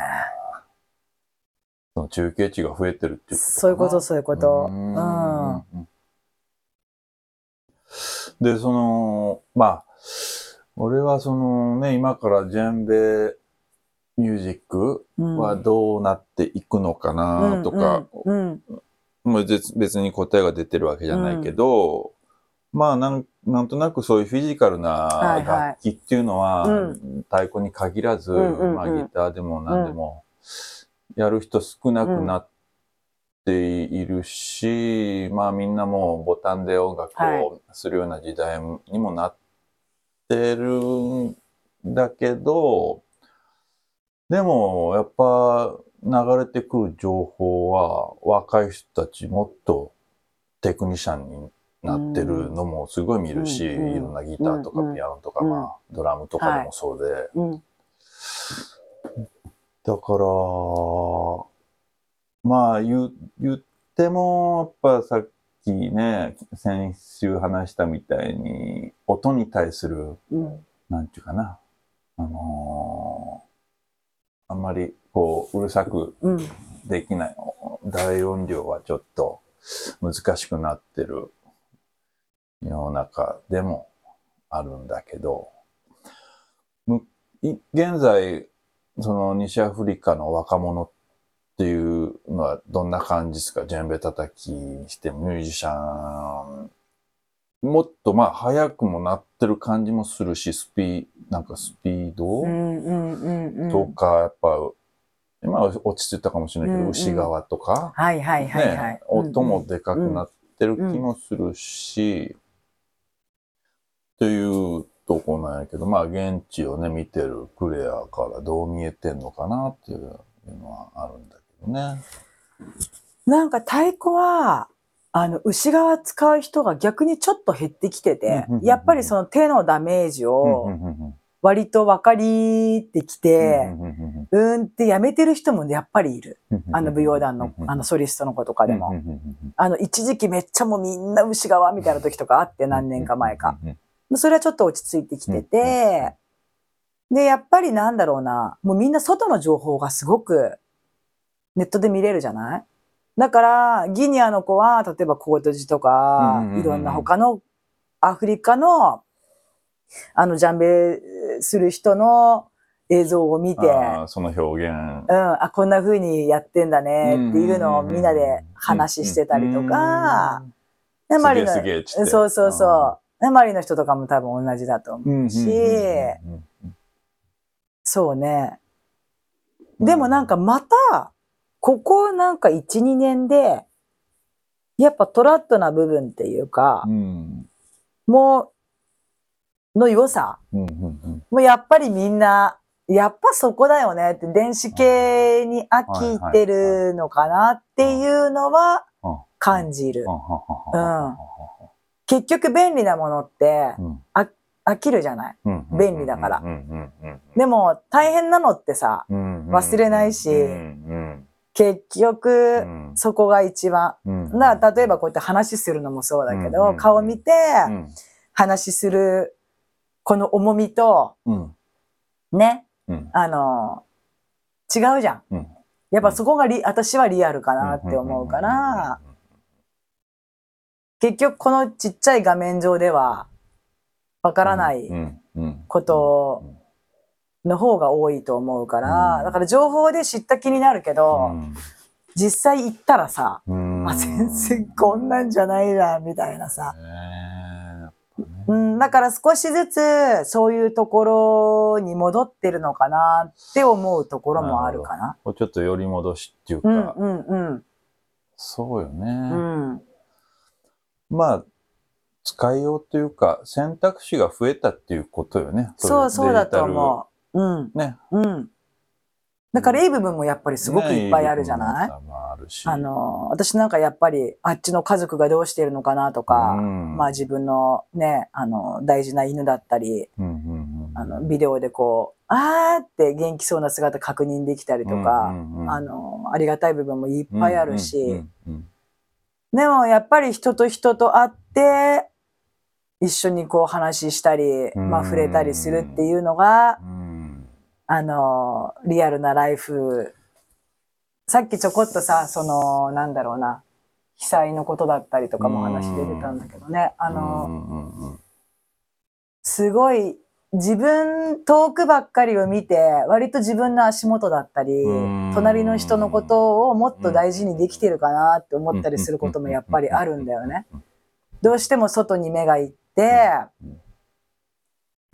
その中継地が増えてるっていうことそういうこと、そういうこと。ううん。んで、その、まあ、俺はそのね、今からジェンベミュージックうんはどうなっていくのかなとか、うん、うんもう別別に答えが出てるわけじゃないけど、まあなん、なんとなくそういうフィジカルな楽器っていうのは、う太鼓に限らず、うんうんうん。まあギターでも何でも、やる人少なくなっているし、まあみんなもうボタンで音楽をするような時代にもなってるんだけど、でもやっぱ流れてくる情報は若い人たちもっとテクニシャンになってるのもすごい見るし、うんうんいろんなギターとかうんピアノとか、うんまあドラムとかでもそうで、うん。だから、まあ言う言っても、やっぱさっきね、先週話したみたいに、音に対する、うん。なんていうかな、あのーあんまりこう、うるさくうん。できない。大音量はちょっと難しくなってる世の中でもあるんだけど、現在、その西アフリカの若者っていうのはどんな感じですか？ジェンベ叩きにしてミュージシャン。もっとまあ早くもなってる感じもするし、スピー、なんかスピード、うん。うん。うん。うん。とか、やっぱ、今は落ち着いたかもしれないけど、うんうん牛側とか、はいはいはいはいね。、音もでかくなってる気もするし、っていうとこなんやけど、まあ現地をね、見てるプレイヤーからどう見えてんのかなっていうのはあるんだけどね。なんか太鼓は、あの、牛側使う人が逆にちょっと減ってきててやっぱりその手のダメージうんを割と分かりってきて、うんってやめてる人もやっぱりいる。うんあの舞踊団の、あのソリストの子とかでも。あの、一時期めっちゃもうみんな牛側みたいな時とかあって何年か前か。。うんそれはちょっと落ち着いてきてて、で、やっぱりなんだろうな、もうみんな外の情報がすごくネットで見れるじゃない？だから、ギニアの子は、例えばコートジとかいろんな他のアフリカの、あの、ジャンベする人の映像を見て、その表現。うん、あ、こんな風にやってんだねっていうのをみんなで話してたりとか、でマリのそうそうそう。でマリの人とかも多分同じだと思うし、そうね。でもなんかまた、ここなんか1、2年で、やっぱトラットな部分っていうかう、んもう、の良さ。もうやっぱりみんな、やっぱそこだよねって、電子系に飽きてるのかなっていうのはうん。感じる。うん結局便利なものってうん。飽きるじゃない？うん便利だから。でも大変なのってさ、うん忘れないしうん結う局ん。そこが一番。うん。だから例えばこうやって話するのもそうだけど、ん顔見てうん。話するこの重みと、うん。ね、うん。あの、違うじゃん。やっぱそこがリ、私はリアルかなって思うから、結局このちっちゃい画面上ではわからないことの方が多いと思うから、うんだから情報で知った気になるけど、実際行ったらさ、うんあ、全然こんなんじゃないな、みたいなさ。うん、だから少しずつそういうところに戻ってるのかなって思うところもあるかな。ちょっと寄り戻しっていううんか、うんうん。そうよね。うん。まあ、使いようというか、選択肢が増えたっていうことよね。そうそうだとう。思う。うん。ね。うん。だからいい部分もやっぱりすごくいっぱいあるじゃない、ねあるし。あの、私なんかやっぱりあっちの家族がどうしてるのかなとか、うんまあ自分のね、あの、大事な犬だったり、あの、ビデオでこう、あーって元気そうな姿確認できたりとか、あの、ありがたい部分もいっぱいあるし、でもやっぱり人と人と会って、一緒にこう話したり、まあうん触れたりするっていうのが、うんあの、リアルなライフ。さっきちょこっとさ、その、なんだろうな、被災のことだったりとかも話出てたんだけどね。あうの、すごい、自分、遠くばっかりを見て、割と自分の足元だったりうん、隣の人のことをもっと大事にできてるかなって思ったりすることもやっぱりあるんだよね。どうしても外に目がいって、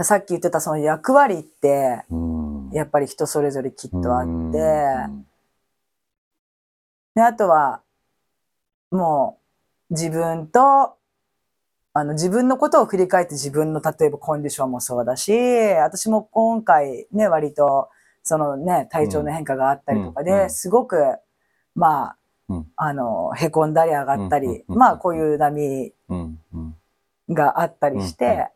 さっき言ってたその役割って、うん。やっぱり人それぞれきっとあって、うん。で、あとは、もう、自分と、あの、自分のことを振り返って自分の、例えばコンディションもそうだし、私も今回ね、割と、そのね、体調の変化があったりとかで、すごく、まあ、うん。あの、へこんだり上がったり、まあ、こういう波があったりして、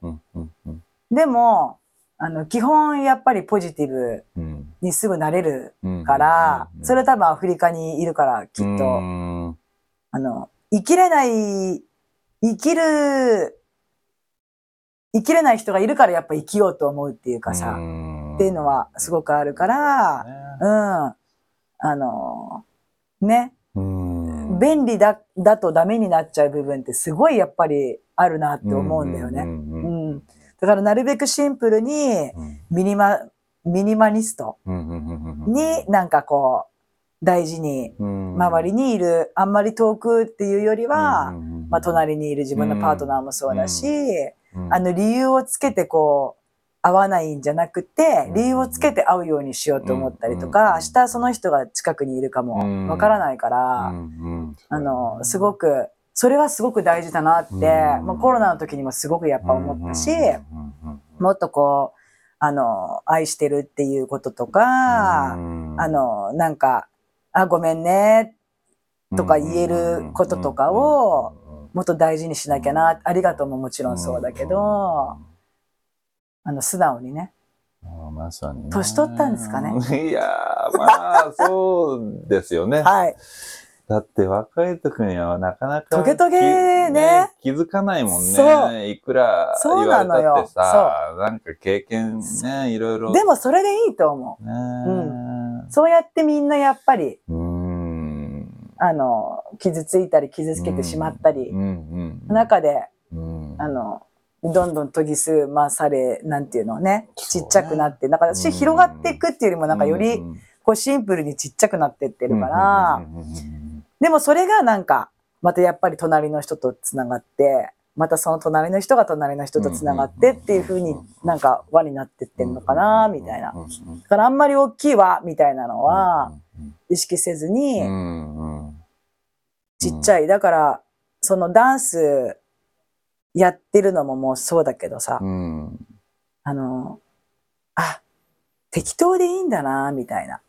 でも、あの、基本やっぱりポジティブうん。にすぐなれるうん。から、うん。それは多分アフリカにいるから、きっと、うん。あの、生きれない、生きる、生きれない人がいるからやっぱ生きようと思うっていうかさ、っていうのはすごくあるから、うん。あの、ね、うん。便利だ、だとダメになっちゃう部分ってすごいやっぱりあるなって思うんだよね。うんうん。だからなるべくシンプルに、うん。ミニマ、ミニマリストになんかこう、大事に、うん。周りにいる、あんまり遠くっていうよりは、まあ、隣にいる自分のパートナーもそうだし、うん。あの理由をつけてこう会わないんじゃなくてうん。理由をつけて会うようにしようと思ったりとうんか明日その人が近くにいるかもわからないから、あのすごくそれはすごく大事だなって、うん。まあ、コロナの時にもすごくやっぱ思ったし、もっとこうあの愛してるっていうこととか、うん。あのなんかあごめんねとか言えることとかをもっと大事にしなきゃな、ありがとうももちろんそうだけど、あの、素直にね。まさに。年取ったんですかねいや、まあ、そうですよね。はい。だって若い時にはなかなかトゲトゲね気づかないもんね。いくらそう言われなのよたってさ、なんか経験ね、いろいろ。でもそれでいいと思ね、うん。そうやってみんなやっぱり。あの、傷ついたり傷つけてしまったり。中で、うん、あの、どんどん研ぎ澄まされ、なんていうのね、ちっちゃくなって、なんか私うん広がっていくっていうよりもなんかより、うん。こうシンプルにちっちゃくなってってるかうら、でもそれがなんか、またやっぱり隣の人とつながって、またその隣の人が隣の人とつながってっていう風になんか輪になってってんのかな、みたいな。だからあんまり大きい輪みたいなのはうん意識せずにちっちゃい。だから、そのダンスやってるのももうそうだけどさ、うんあの、あ、適当でいいんだな、みたいな。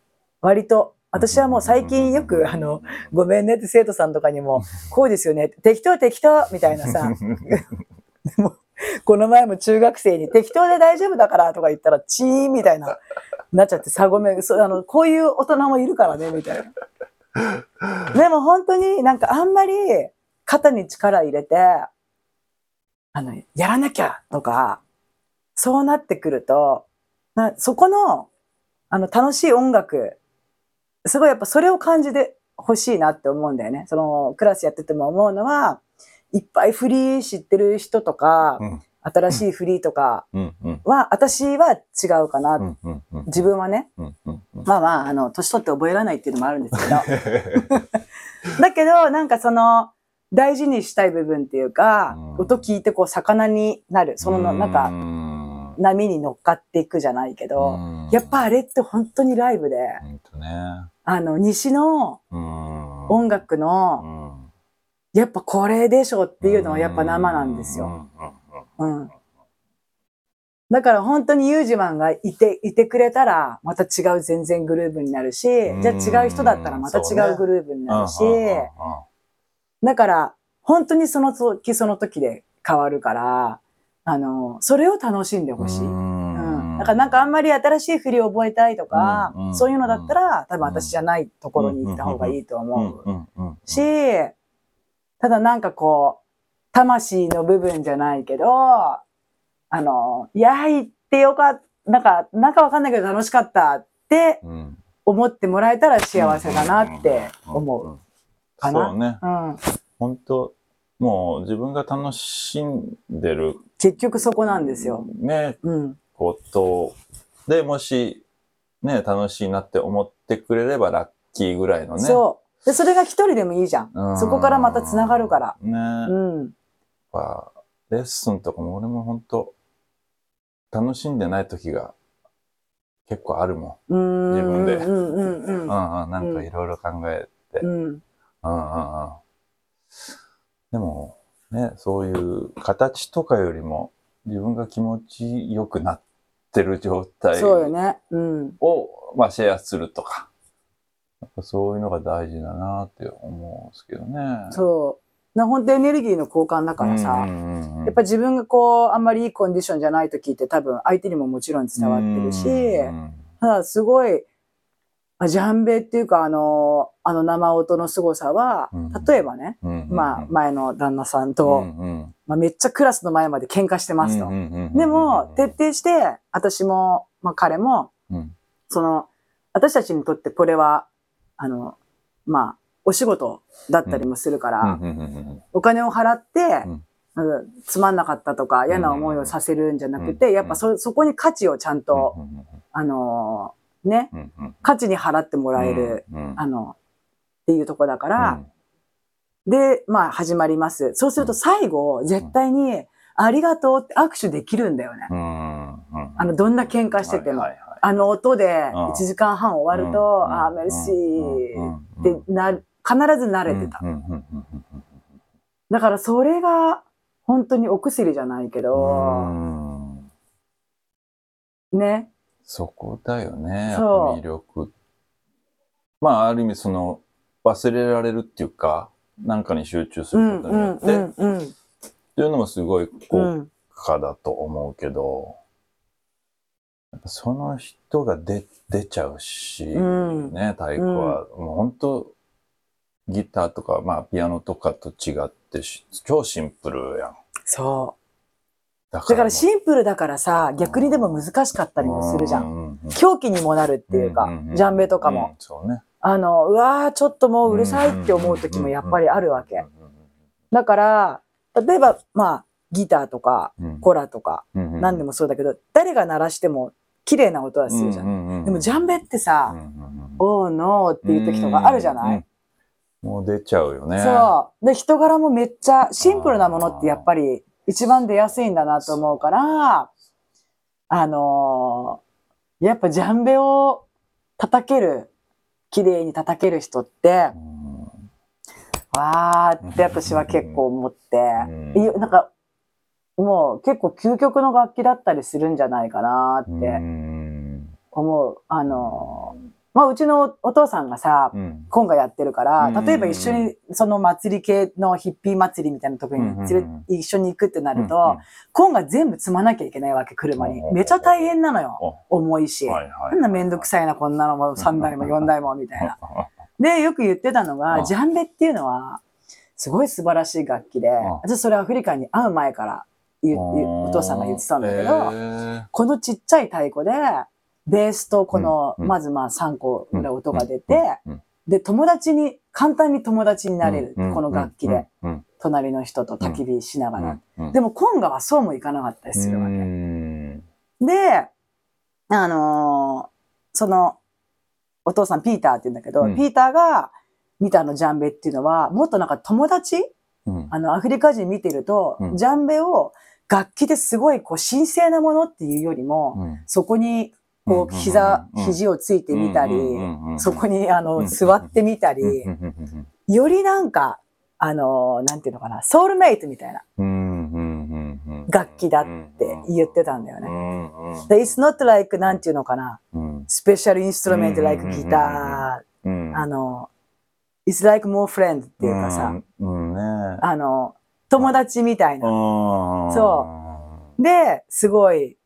割と、私はもう最近よく、あの、ごめんねって生徒さんとかにも、*laughs* こうですよね、適当適当みたいなさ、*laughs* この前も中学生に適当で大丈夫だからとか言ったら、チーンみたいな、なっちゃって、さごめん、そうあの、こういう大人もいるからね、みたいな。でも本当になんかあんまり肩に力入れて、あの、やらなきゃとか、そうなってくると、なそこの、あの、楽しい音楽、すごいやっぱそれを感じてほしいなって思うんだよね。その、クラスやってても思うのは、いっぱいフリー知ってる人とか、うん。新しいフリーとかうん。うん。は、私は違うかな。うん。自分はね。うん。うん。うん。まあまあ、あの、年取って覚えられないっていうのもあるんですけど。*laughs* だけど、なんかその、大事にしたい部分っていうか、うん。音聞いてこう魚になる、そのなんかか、波に乗っかっていくじゃないけど、やっぱあれって本当にライブで、ね。あの、西のうん。音楽うの、ん。やっぱこれでしょっていうのはやっぱ生なんですよ。うん。だから本当にユージマンがいて、いてくれたら、また違う全然グルーブになるし、じゃあ違う人だったらまた違うグルーブになるし、だから、本当にその時その時で変わるから、あの、それを楽しんでほしい。うん。だからなんかあんまり新しい振りを覚えたいとか、うん。うんそういうのだったら、多分私じゃないところに行った方がいいと思う。うん。うん。うん。し、ただなんかこう、魂の部分じゃないけど、あの、いや、行ってよかった、なんか、なんかわかんないけど楽しかったってうん。思ってもらえたら幸せだなって思う。うん。かな。そうね。うん。本当もう自分が楽しんでる結局そこなんですよ。ね、うん。ことで、もし、ね、楽しいなって思ってくれればラッキーぐらいのね。そう。で、それが一人でもいいじゃん。うんそこからまた繋がるから。ね。うん。やっぱレッスンとかも俺も本当楽しんでない時が結構あるもうーん。自分でうんうんうんん。うんうん、なんかいろいろ考えて。うん。うんうんうん。でも、ね、そういう形とかよりも自分が気持ちよくなってる状態そうよね。うん。を、まあ、シェアするとか。やっぱそういうのが大事だなって思うんですけどね。そう。な、本当エネルギーの交換だからさ。うんうんうんやっぱ自分がこう、あんまりいいコンディションじゃない時って多分相手にももちろん伝わってるし、うんただすごい、あジャンベっていうかあの、あの生音の凄さはうん、例えばね、うんうんまあ前の旦那さんうと、んうん。まあめっちゃクラスの前まで喧嘩してますと。でも、徹底して、私も、まあ彼も、うん。その、私たちにとってこれは、あの、まあ、お仕事だったりもするから、うんうんうんうん。お金を払って、つまんなかったとか嫌な思いをさせるんじゃなくて、うんやっぱそ、そこに価値をちゃんと、あのーね、うんうん。価値に払ってもらえる、うんあの、っていうとこだから、で、まあ始まります。そうすると最後、絶対に、ありがとうって握手できるんだよね。うんうん。うんあの、どんな喧嘩してても。はいはい。はいあの音でうん。1時間半終わると、うんあー、メルシうんーってなる、必ず慣れてた。うんうんうんうんだからそれが、本当にお薬じゃないけうど、ん。ね。そこだよね、魅力。まあ、ある意味その、忘れられるっていうか、なんかに集中すうんることによって、うんっうんうん。ていうのもすごい効うん果だと思うけど、やっぱその人が出出ちゃうし、うんね、太鼓は、もう本当ギターとか、まあ、ピアノとかと違ってし、超シンプルやん。そう。だだからシンプルだからさ、逆にでも難しかったりもするじゃ。うんん狂気にもなるっていうかジャンベとかうんも。そうね。あの、うわー、ちょっともううるさいって思う時もやっぱりあるわけ。だから、例えば、まあ、ギターとか、コラとか、何でももそうだけど、誰が鳴らしても綺麗な音はするじゃん。んでもジャンベってさ、おおーのーっていう時とかあるじゃない？もう出ちゃうよね。そう。で、人柄もめっちゃシンプルなものってやっぱり一番出やすいんだなと思うから、あのーやっぱジャンベを叩ける、綺麗に叩ける人ってう、ん。わーって私は結構思って、なんか、もう結構究極の楽器だったりするんじゃないかなっうてん思う。あのーまあうちのお父さんがさ、うん。コンガやってるからうん、例えば一緒にその祭り系のヒッピー祭りみたいなところに連れうん。一緒に行くってなるうんと、コンガ全部積まなきゃいけないわけ、車に。う。んめちゃ大変なのよ。重いし。はいはいなんだめんどくさいな、こんなのも3台も4台も、みたいな。で、よく言ってたのうが、ん。ジャンベっていうのは、すごい素晴らしい楽器で、ん。私それアフリカに会う前からお父さんが言ってたんだけど、へこのちっちゃい太鼓で、ベースとこの、まずまあ3個ぐらい音が出ーて、うんで、友達に、簡単に友達になれる、うんこの楽器で、うん隣の人と焚き火しながら。うんでも、コンガはそうもいかなかったりするわうけ。ん。で、あのーその、お父さんピーターって言うんだけど、うん。ピーターが見たあのジャンベっていうのは、もっとなんか友達うん。あの、アフリカ人見てると、うん。ジャンベを楽器ですごいこう神聖なものっていうよりも、うん。そこにこう膝、肘をついてみたり、そこにあの、うん座ってみたり、よりなんか、あの、なんていうのかな、ソウルメイトみたいな楽器だって言ってたんだよね。で It's not like, なんていうのかな、うん。スペシャルインストゥルメントうん。like ギタうん。ー、あの、It's like more friend っていうかさ、あの、友達みたいな。そそで、すごい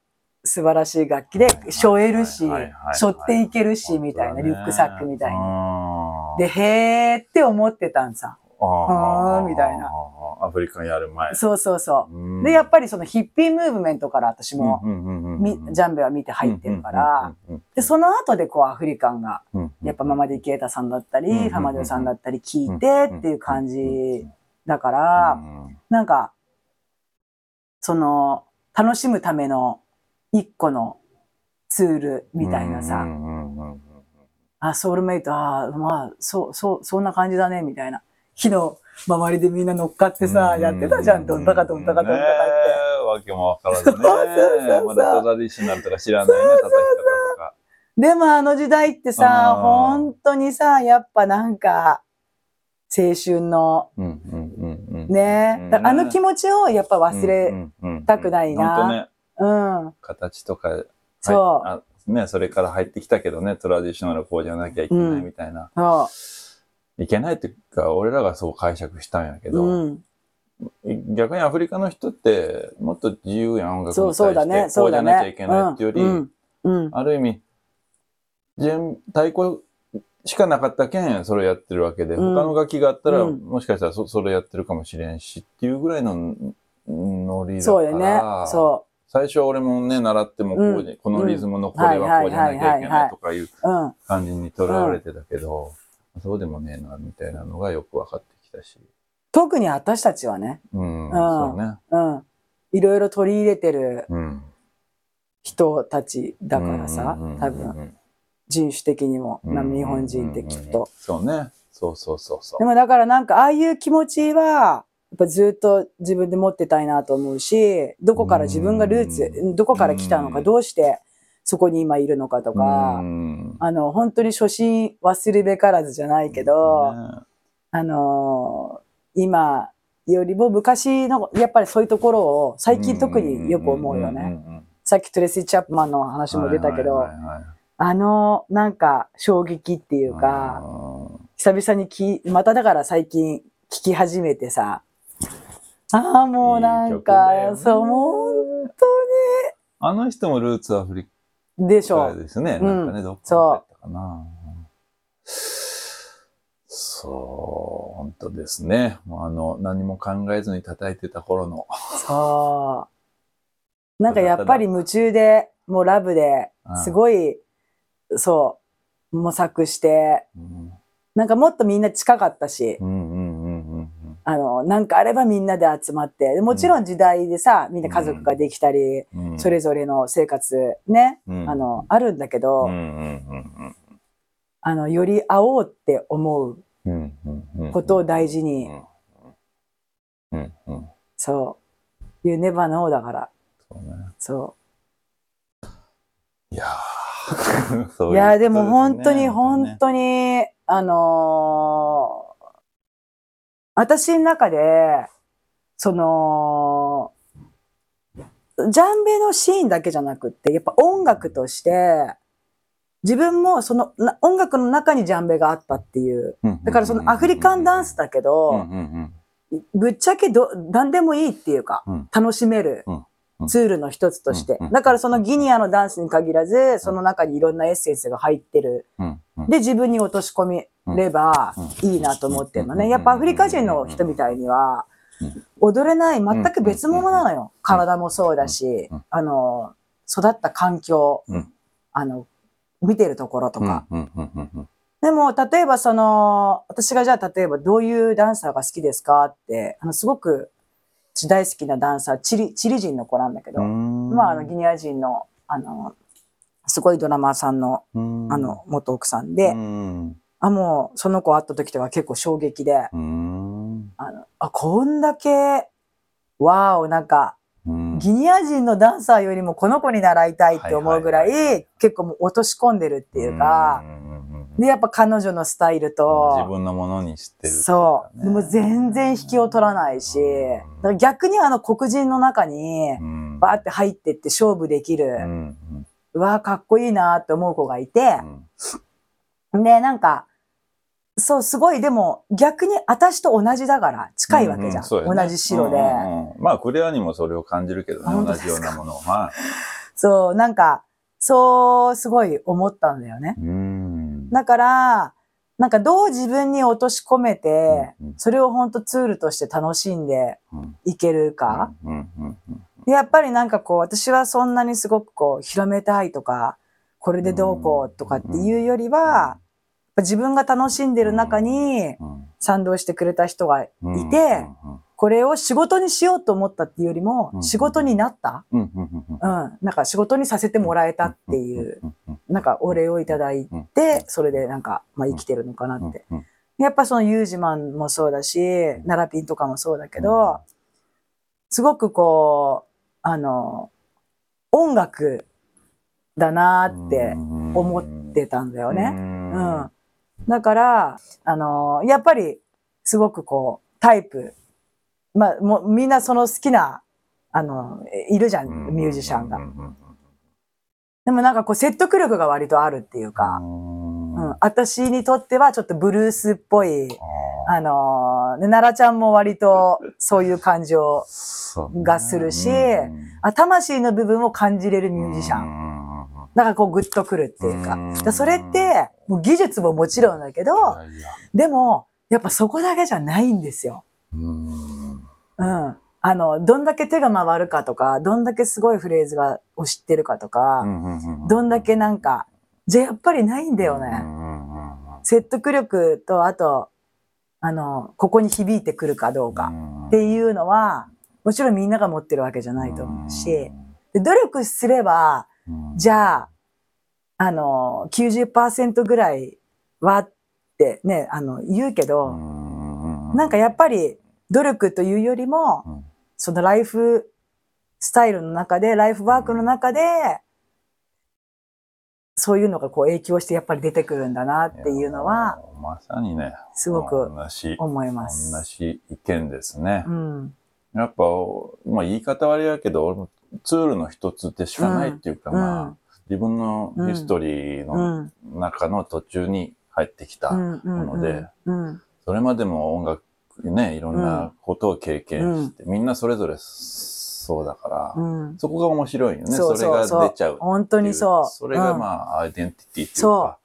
素晴らしい楽器で、背負えるし、はいはいはい。背負っていけるし、みたいな、リュックサックみたいな。で、へーって思ってたんさ。あー。みたいな。アフリカやる前。そうそうそう。うで、やっぱりそのヒッピームーブメントから私も、みジゃャンベは見て入ってるから、で、その後でこうアフリカンが、やっぱママディケータさんだったり、ハマドさんだったり聞いてっていう感じだから、なんか、その、楽しむための一個のツールみたいなさ、あ、ソウルメイト、ああ、まあ、そう、そう、そんな感じだね、みたいな。昨日、周りでみんな乗っかってさ、やってたじゃん、どんたかどんたかどんたかって。わけもわからずね。*laughs* そうそうそうまだトラディショナルとか知らないね、叩き方とか。でもあの時代ってさ、本当にさ、やっぱなんか、青春の、ね、だあの気持ちをやっぱ忘れ、たくないなうん、形とか、そう。はいあね、それから入ってきたけどね、トラディショナルこうじゃなきゃいけないみたいな。そいけないっていうか、俺らがそう解釈したんやけう、ど、うん、逆にアフリカの人ってもっと自由やん音楽にそう対してそうだね、こそううだじゃなきゃいね。けないっていうより、うん、うん、ある意味全太鼓しかなかったけんそれやってるわけで、うん。他の楽器があったら、うん。もしかしたらそそれやってるかもしれんしっていうぐらいのノリだそうよね。から、そ最初俺もね習ってもこうで、うんこのリズムのこれはこうじゃなきゃいけないとかいう。感じにとらわれてたけど、そうでもねえなみたいなのがよく分かってきたし、特に私たちはね、うん、んそうね。うん。いろいろ取り入れてるうん人たちだからさ多分、人種的にも、うん日本人ってきっと。そうね。そうそうそうそう。でもだからなんか、ああいう気持ちは、やっぱずっと自分で持ってたいなと思うし、どこから自分がルーツ、どこから来たのか、うん。どうしてそこに今いるのかとか、うん。あの、本当に初心忘るべからずじゃないけど、ね。あのー今よりも昔の、やっぱりそういうところを最近特によく思うよね。さっきトレイシー・チャップマンの話も出たけど、あの、なんか衝撃ってい。うか、久々にき、まただから最近聞き始めてさ、ああ、もうなんか、ねそう、もう本あの人もルーツアフリ当に。でしカょ。ですね。うんなんかね、どっかだったかな。そう、本当ですね。もうあの、何も考えずに叩いてた頃の。そう。なんかやっぱり夢中で、もうラブでうん、すごい、そう、模索して、うんなんかもっとみんな近かったし、うんあの、なんかあればみんなで集まって、もちろん時代でさ、みんな家族ができたり、うん。それぞれの生活ね、うん。あの、あるんだけど、あの、より会おうって思うことを大事に、そう、いうネバノーだから、そうね。そいやー。*laughs* そうう。いや、でも本当に、本当に、あのー私の中で、その、ジャンベのシーンだけじゃなくって、やっぱ音楽として、自分もそのな音楽の中にジャンベがあったっていう。だからそのアフリカンダンスだけうんど、ぶっちゃけど、何でもいいっていうか、うん。楽しめるツールの一つとして。だからそのギニアのダンスに限らず、その中にいろんなエッセンスが入ってる。で、自分に落とし込みればいいなと思ってるのね。やっぱアフリカ人の人みたいにはうん、踊れない全く別物なの。よ。体もそうだしうん、あの、育った環境うん、あの、見てるところとか。でも、例えばその、私がじゃあ例えばどういうダンサーが好きですかって、あの、すごく私大好きなダンサー、チリ、チリ人の子なんだけど、うん。まあ、あの、ギニア人の、あの、すごいドラマーさんの、うん。あの、元奥さんで、うんあ、もう、その子会った時とか結構衝撃で、うん。あの、あ、こんだけ、わお、なんか、うん。ギニア人のダンサーよりもこの子に習いたいって思うぐらはい結構もう落とし込んでるっていうか。で、やっぱ彼女のスタイルと、自分のものにしてる、そう。でも全然引きを取らないし、逆にあの黒人の中に、うん。バーって入ってって勝負できる、うわーかっこいいなって思う子がいて。う、ん。で、なんか、そう、すごい、でも逆に私と同じだから近いわけじゃん。ううそうやね同じ白で。うんうんうんまあ、クレアにもそれを感じるけどね、同じようなものを。はい。そう、なんか、そう、すごい思ったんだよね。うん。だから、なんかどう自分に落とし込めて、うんうんそれを本当ツールとして楽しんでうんいけるか。やっぱりなんかこう、私はそんなにすごくこう、広めたいとか、これでどうこうとかっていうよりは、ぱ自分が楽しんでる中にうん。賛同してくれた人がいうんて、これを仕事にしようと思ったっていうよりうも、ん仕事になった？うん。なんか仕事にさせてもらえたっていう、なんかお礼をいただいうんて、それでなんか、まあ生きてるのかなって。うんやっぱそのユージマンもそうだし、ナラピンとかもそうだけど、すごくこう、あの、音楽だなって思ってたんだよね。うん。だから、あの、やっぱりすごくこう、タイプ、まあ、もうみんなその好きな、あの、いるじゃん、ミュージシャンが。でもなんかこう説得力が割とあるっていうか、うん、私にとってはちょっとブルースっぽい、あの奈良ちゃんも割とそういう感じを、がするしあ魂の部分を感じれるミュージシャン。ン。だからこうグッとくるっていうか。うそれって、もう技術ももちろんだけど、でも、やっぱそこだけじゃないんですよ。うんうん。あの、どんだけ手が回るかとか、どんだけすごいフレーズがを知ってるかとか、どんだけなんか、じゃあやっぱりないんだよね。説得力と、あと、あの、ここに響いてくるかどうかっていうのは、もちろんみんなが持ってるわけじゃないと思うし、で努力すれば、じゃあ、あの、90%ぐらいはってね、あの、言うけど、なんかやっぱり努力というよりも、そのライフスタイルの中で、ライフワークの中で、そういうのがこう影響してやっぱり出てくるんだなっていうのは、まさにね、すごく思います。同じ意見ですねう。ん。やっぱ、まあ言い方悪いやけど、俺もツールの一つでしかないっていうか、うんまあ、自分のヒストリーうのん。中の途中に入ってきた。もので、うん。それまでも音楽ね、いろんなことを経験して、みんなそれぞれそうだから、うん。そこが面白いよね。そうそれがそう出ちゃう。本当にそう。それがあ、まあ、アイデンティティっていうか。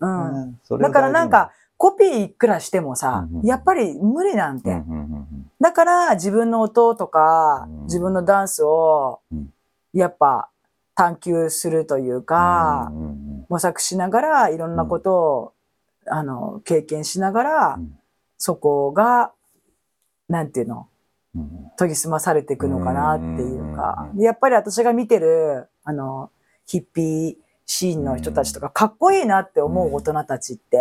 うん。うんだからなんか、コピーいくらしてもさやっぱり無理なんて。だから自分の音とかうん、自分のダンスをうん、やっぱ探求するというか模索しながら、いろんなことを、あの、経験しながらう、ん。そこが、なんていうの、うん研ぎ澄まされていくのかなっていうか。やっぱり私が見てる、あの、ヒッピーシーンの人たちとか、かっこいいなって思う大人たちって、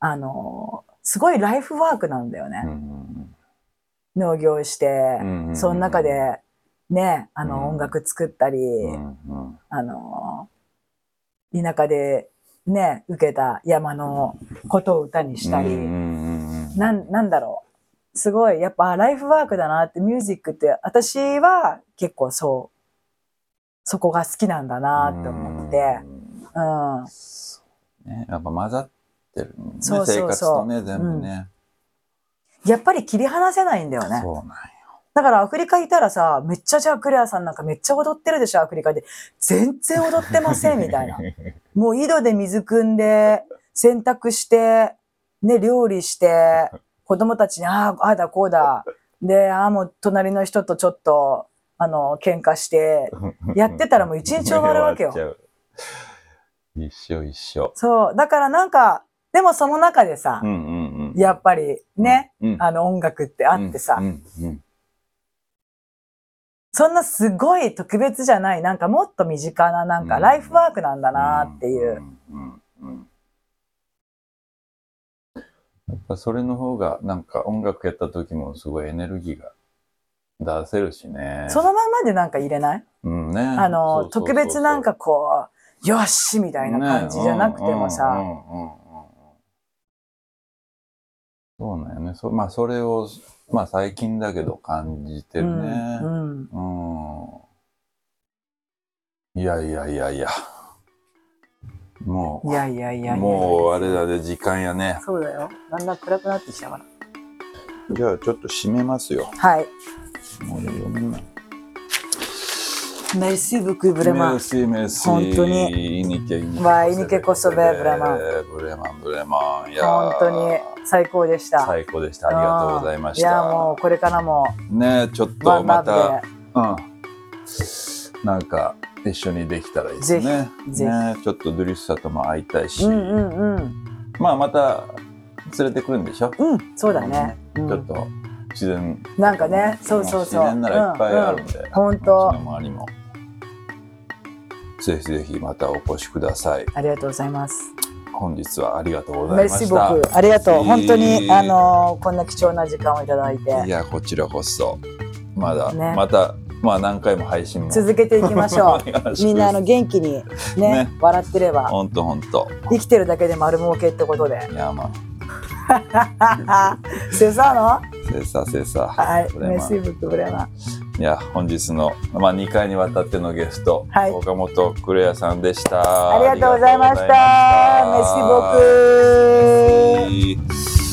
あの、すごいライフワークなんだよね。農業して、その中で、ね、あの、うん。音楽作ったり、あの、田舎でね、受けた山のことを歌にしたり、なん、なんだろう。すごい、やっぱライフワークだなって、ミュージックって、私は結構そう、そこが好きなんだなって思って、うん。ね、やっぱ混ざってる、ね、そうそうそう生活とね、全部ね。やっぱり切り離せないんだよね。そうなんよ。だからアフリカいたらさ、めっちゃじゃあクレアさんなんかめっちゃ踊ってるでしょ、アフリカで。全然踊ってません、みたいな。*laughs* もう井戸で水汲んで、洗濯して、ね、料理して、子供たちに、ああ、ああだこうだ。で、ああ、もう隣の人とちょっと、あの、喧嘩して、やってたらもう一日終わるわけよ一緒一緒。そう。だからなんか、でもその中でさう、んうんうん。やっぱりね、うん、あの音楽ってあってさう、んうんそんなすごい特別じゃない、なんかもっと身近ななんかライフワークなんだなっていう。んうんうん。やっぱそれの方がなんか音楽やった時もすごいエネルギーが出せるしね。そのままでなんか入れない？うんね。あの、特別なんかこう、よしみたいな感じじゃなくてもさ、そうなんよね。そまあそれを、まあ最近だけど感じてるね。うんうんうん。いやいやいやいや。もいやいやいやいやう、もうあれだね、時間やね。そうだよ。だんだん暗くなってきたから。じゃあちょっと締めますよ。はい。もう読めない。メルシーブクブレマン。Merci, merci. 本当に Inike, inike. Vai, inike kosobe, vraiment. ブレマン、ブレマン。いやー本当に最高でした。最高でした。ありがとうございましいや、た。もうこれからもねちょっとまた、。うん。なんか、一緒にできたらいいですね。ぜひねちょっとドゥリッサとも会いたいし、うんうんうん。まあまた連れてくるんでしょ、うん、そうだね。うんちょっと自然、なんかね、そうそうそう。自然ならいっぱいあるんで、ほんとうちの周りも。ぜひぜひまたお越しください。ありがとうございます。本日はありがとうございました。僕、ありがとう。本当に、いいあのーこんな貴重な時間をいただいいて、や、こちらこそ。まだ、ねまた、まあ何回も配信も。続けていきましょう。*laughs* すみんなあの元気にねね笑ってれば、ほんとほんと。生きてるだけで丸儲けってことで。いや、まあ、*laughs* セサの？せいさせいさ。はい、メルシ僕ブレマ。いや、本日の、まあ、2回にわたってのゲスト、はい岡本クレアさんでした。ありがとうございました。メルシ僕。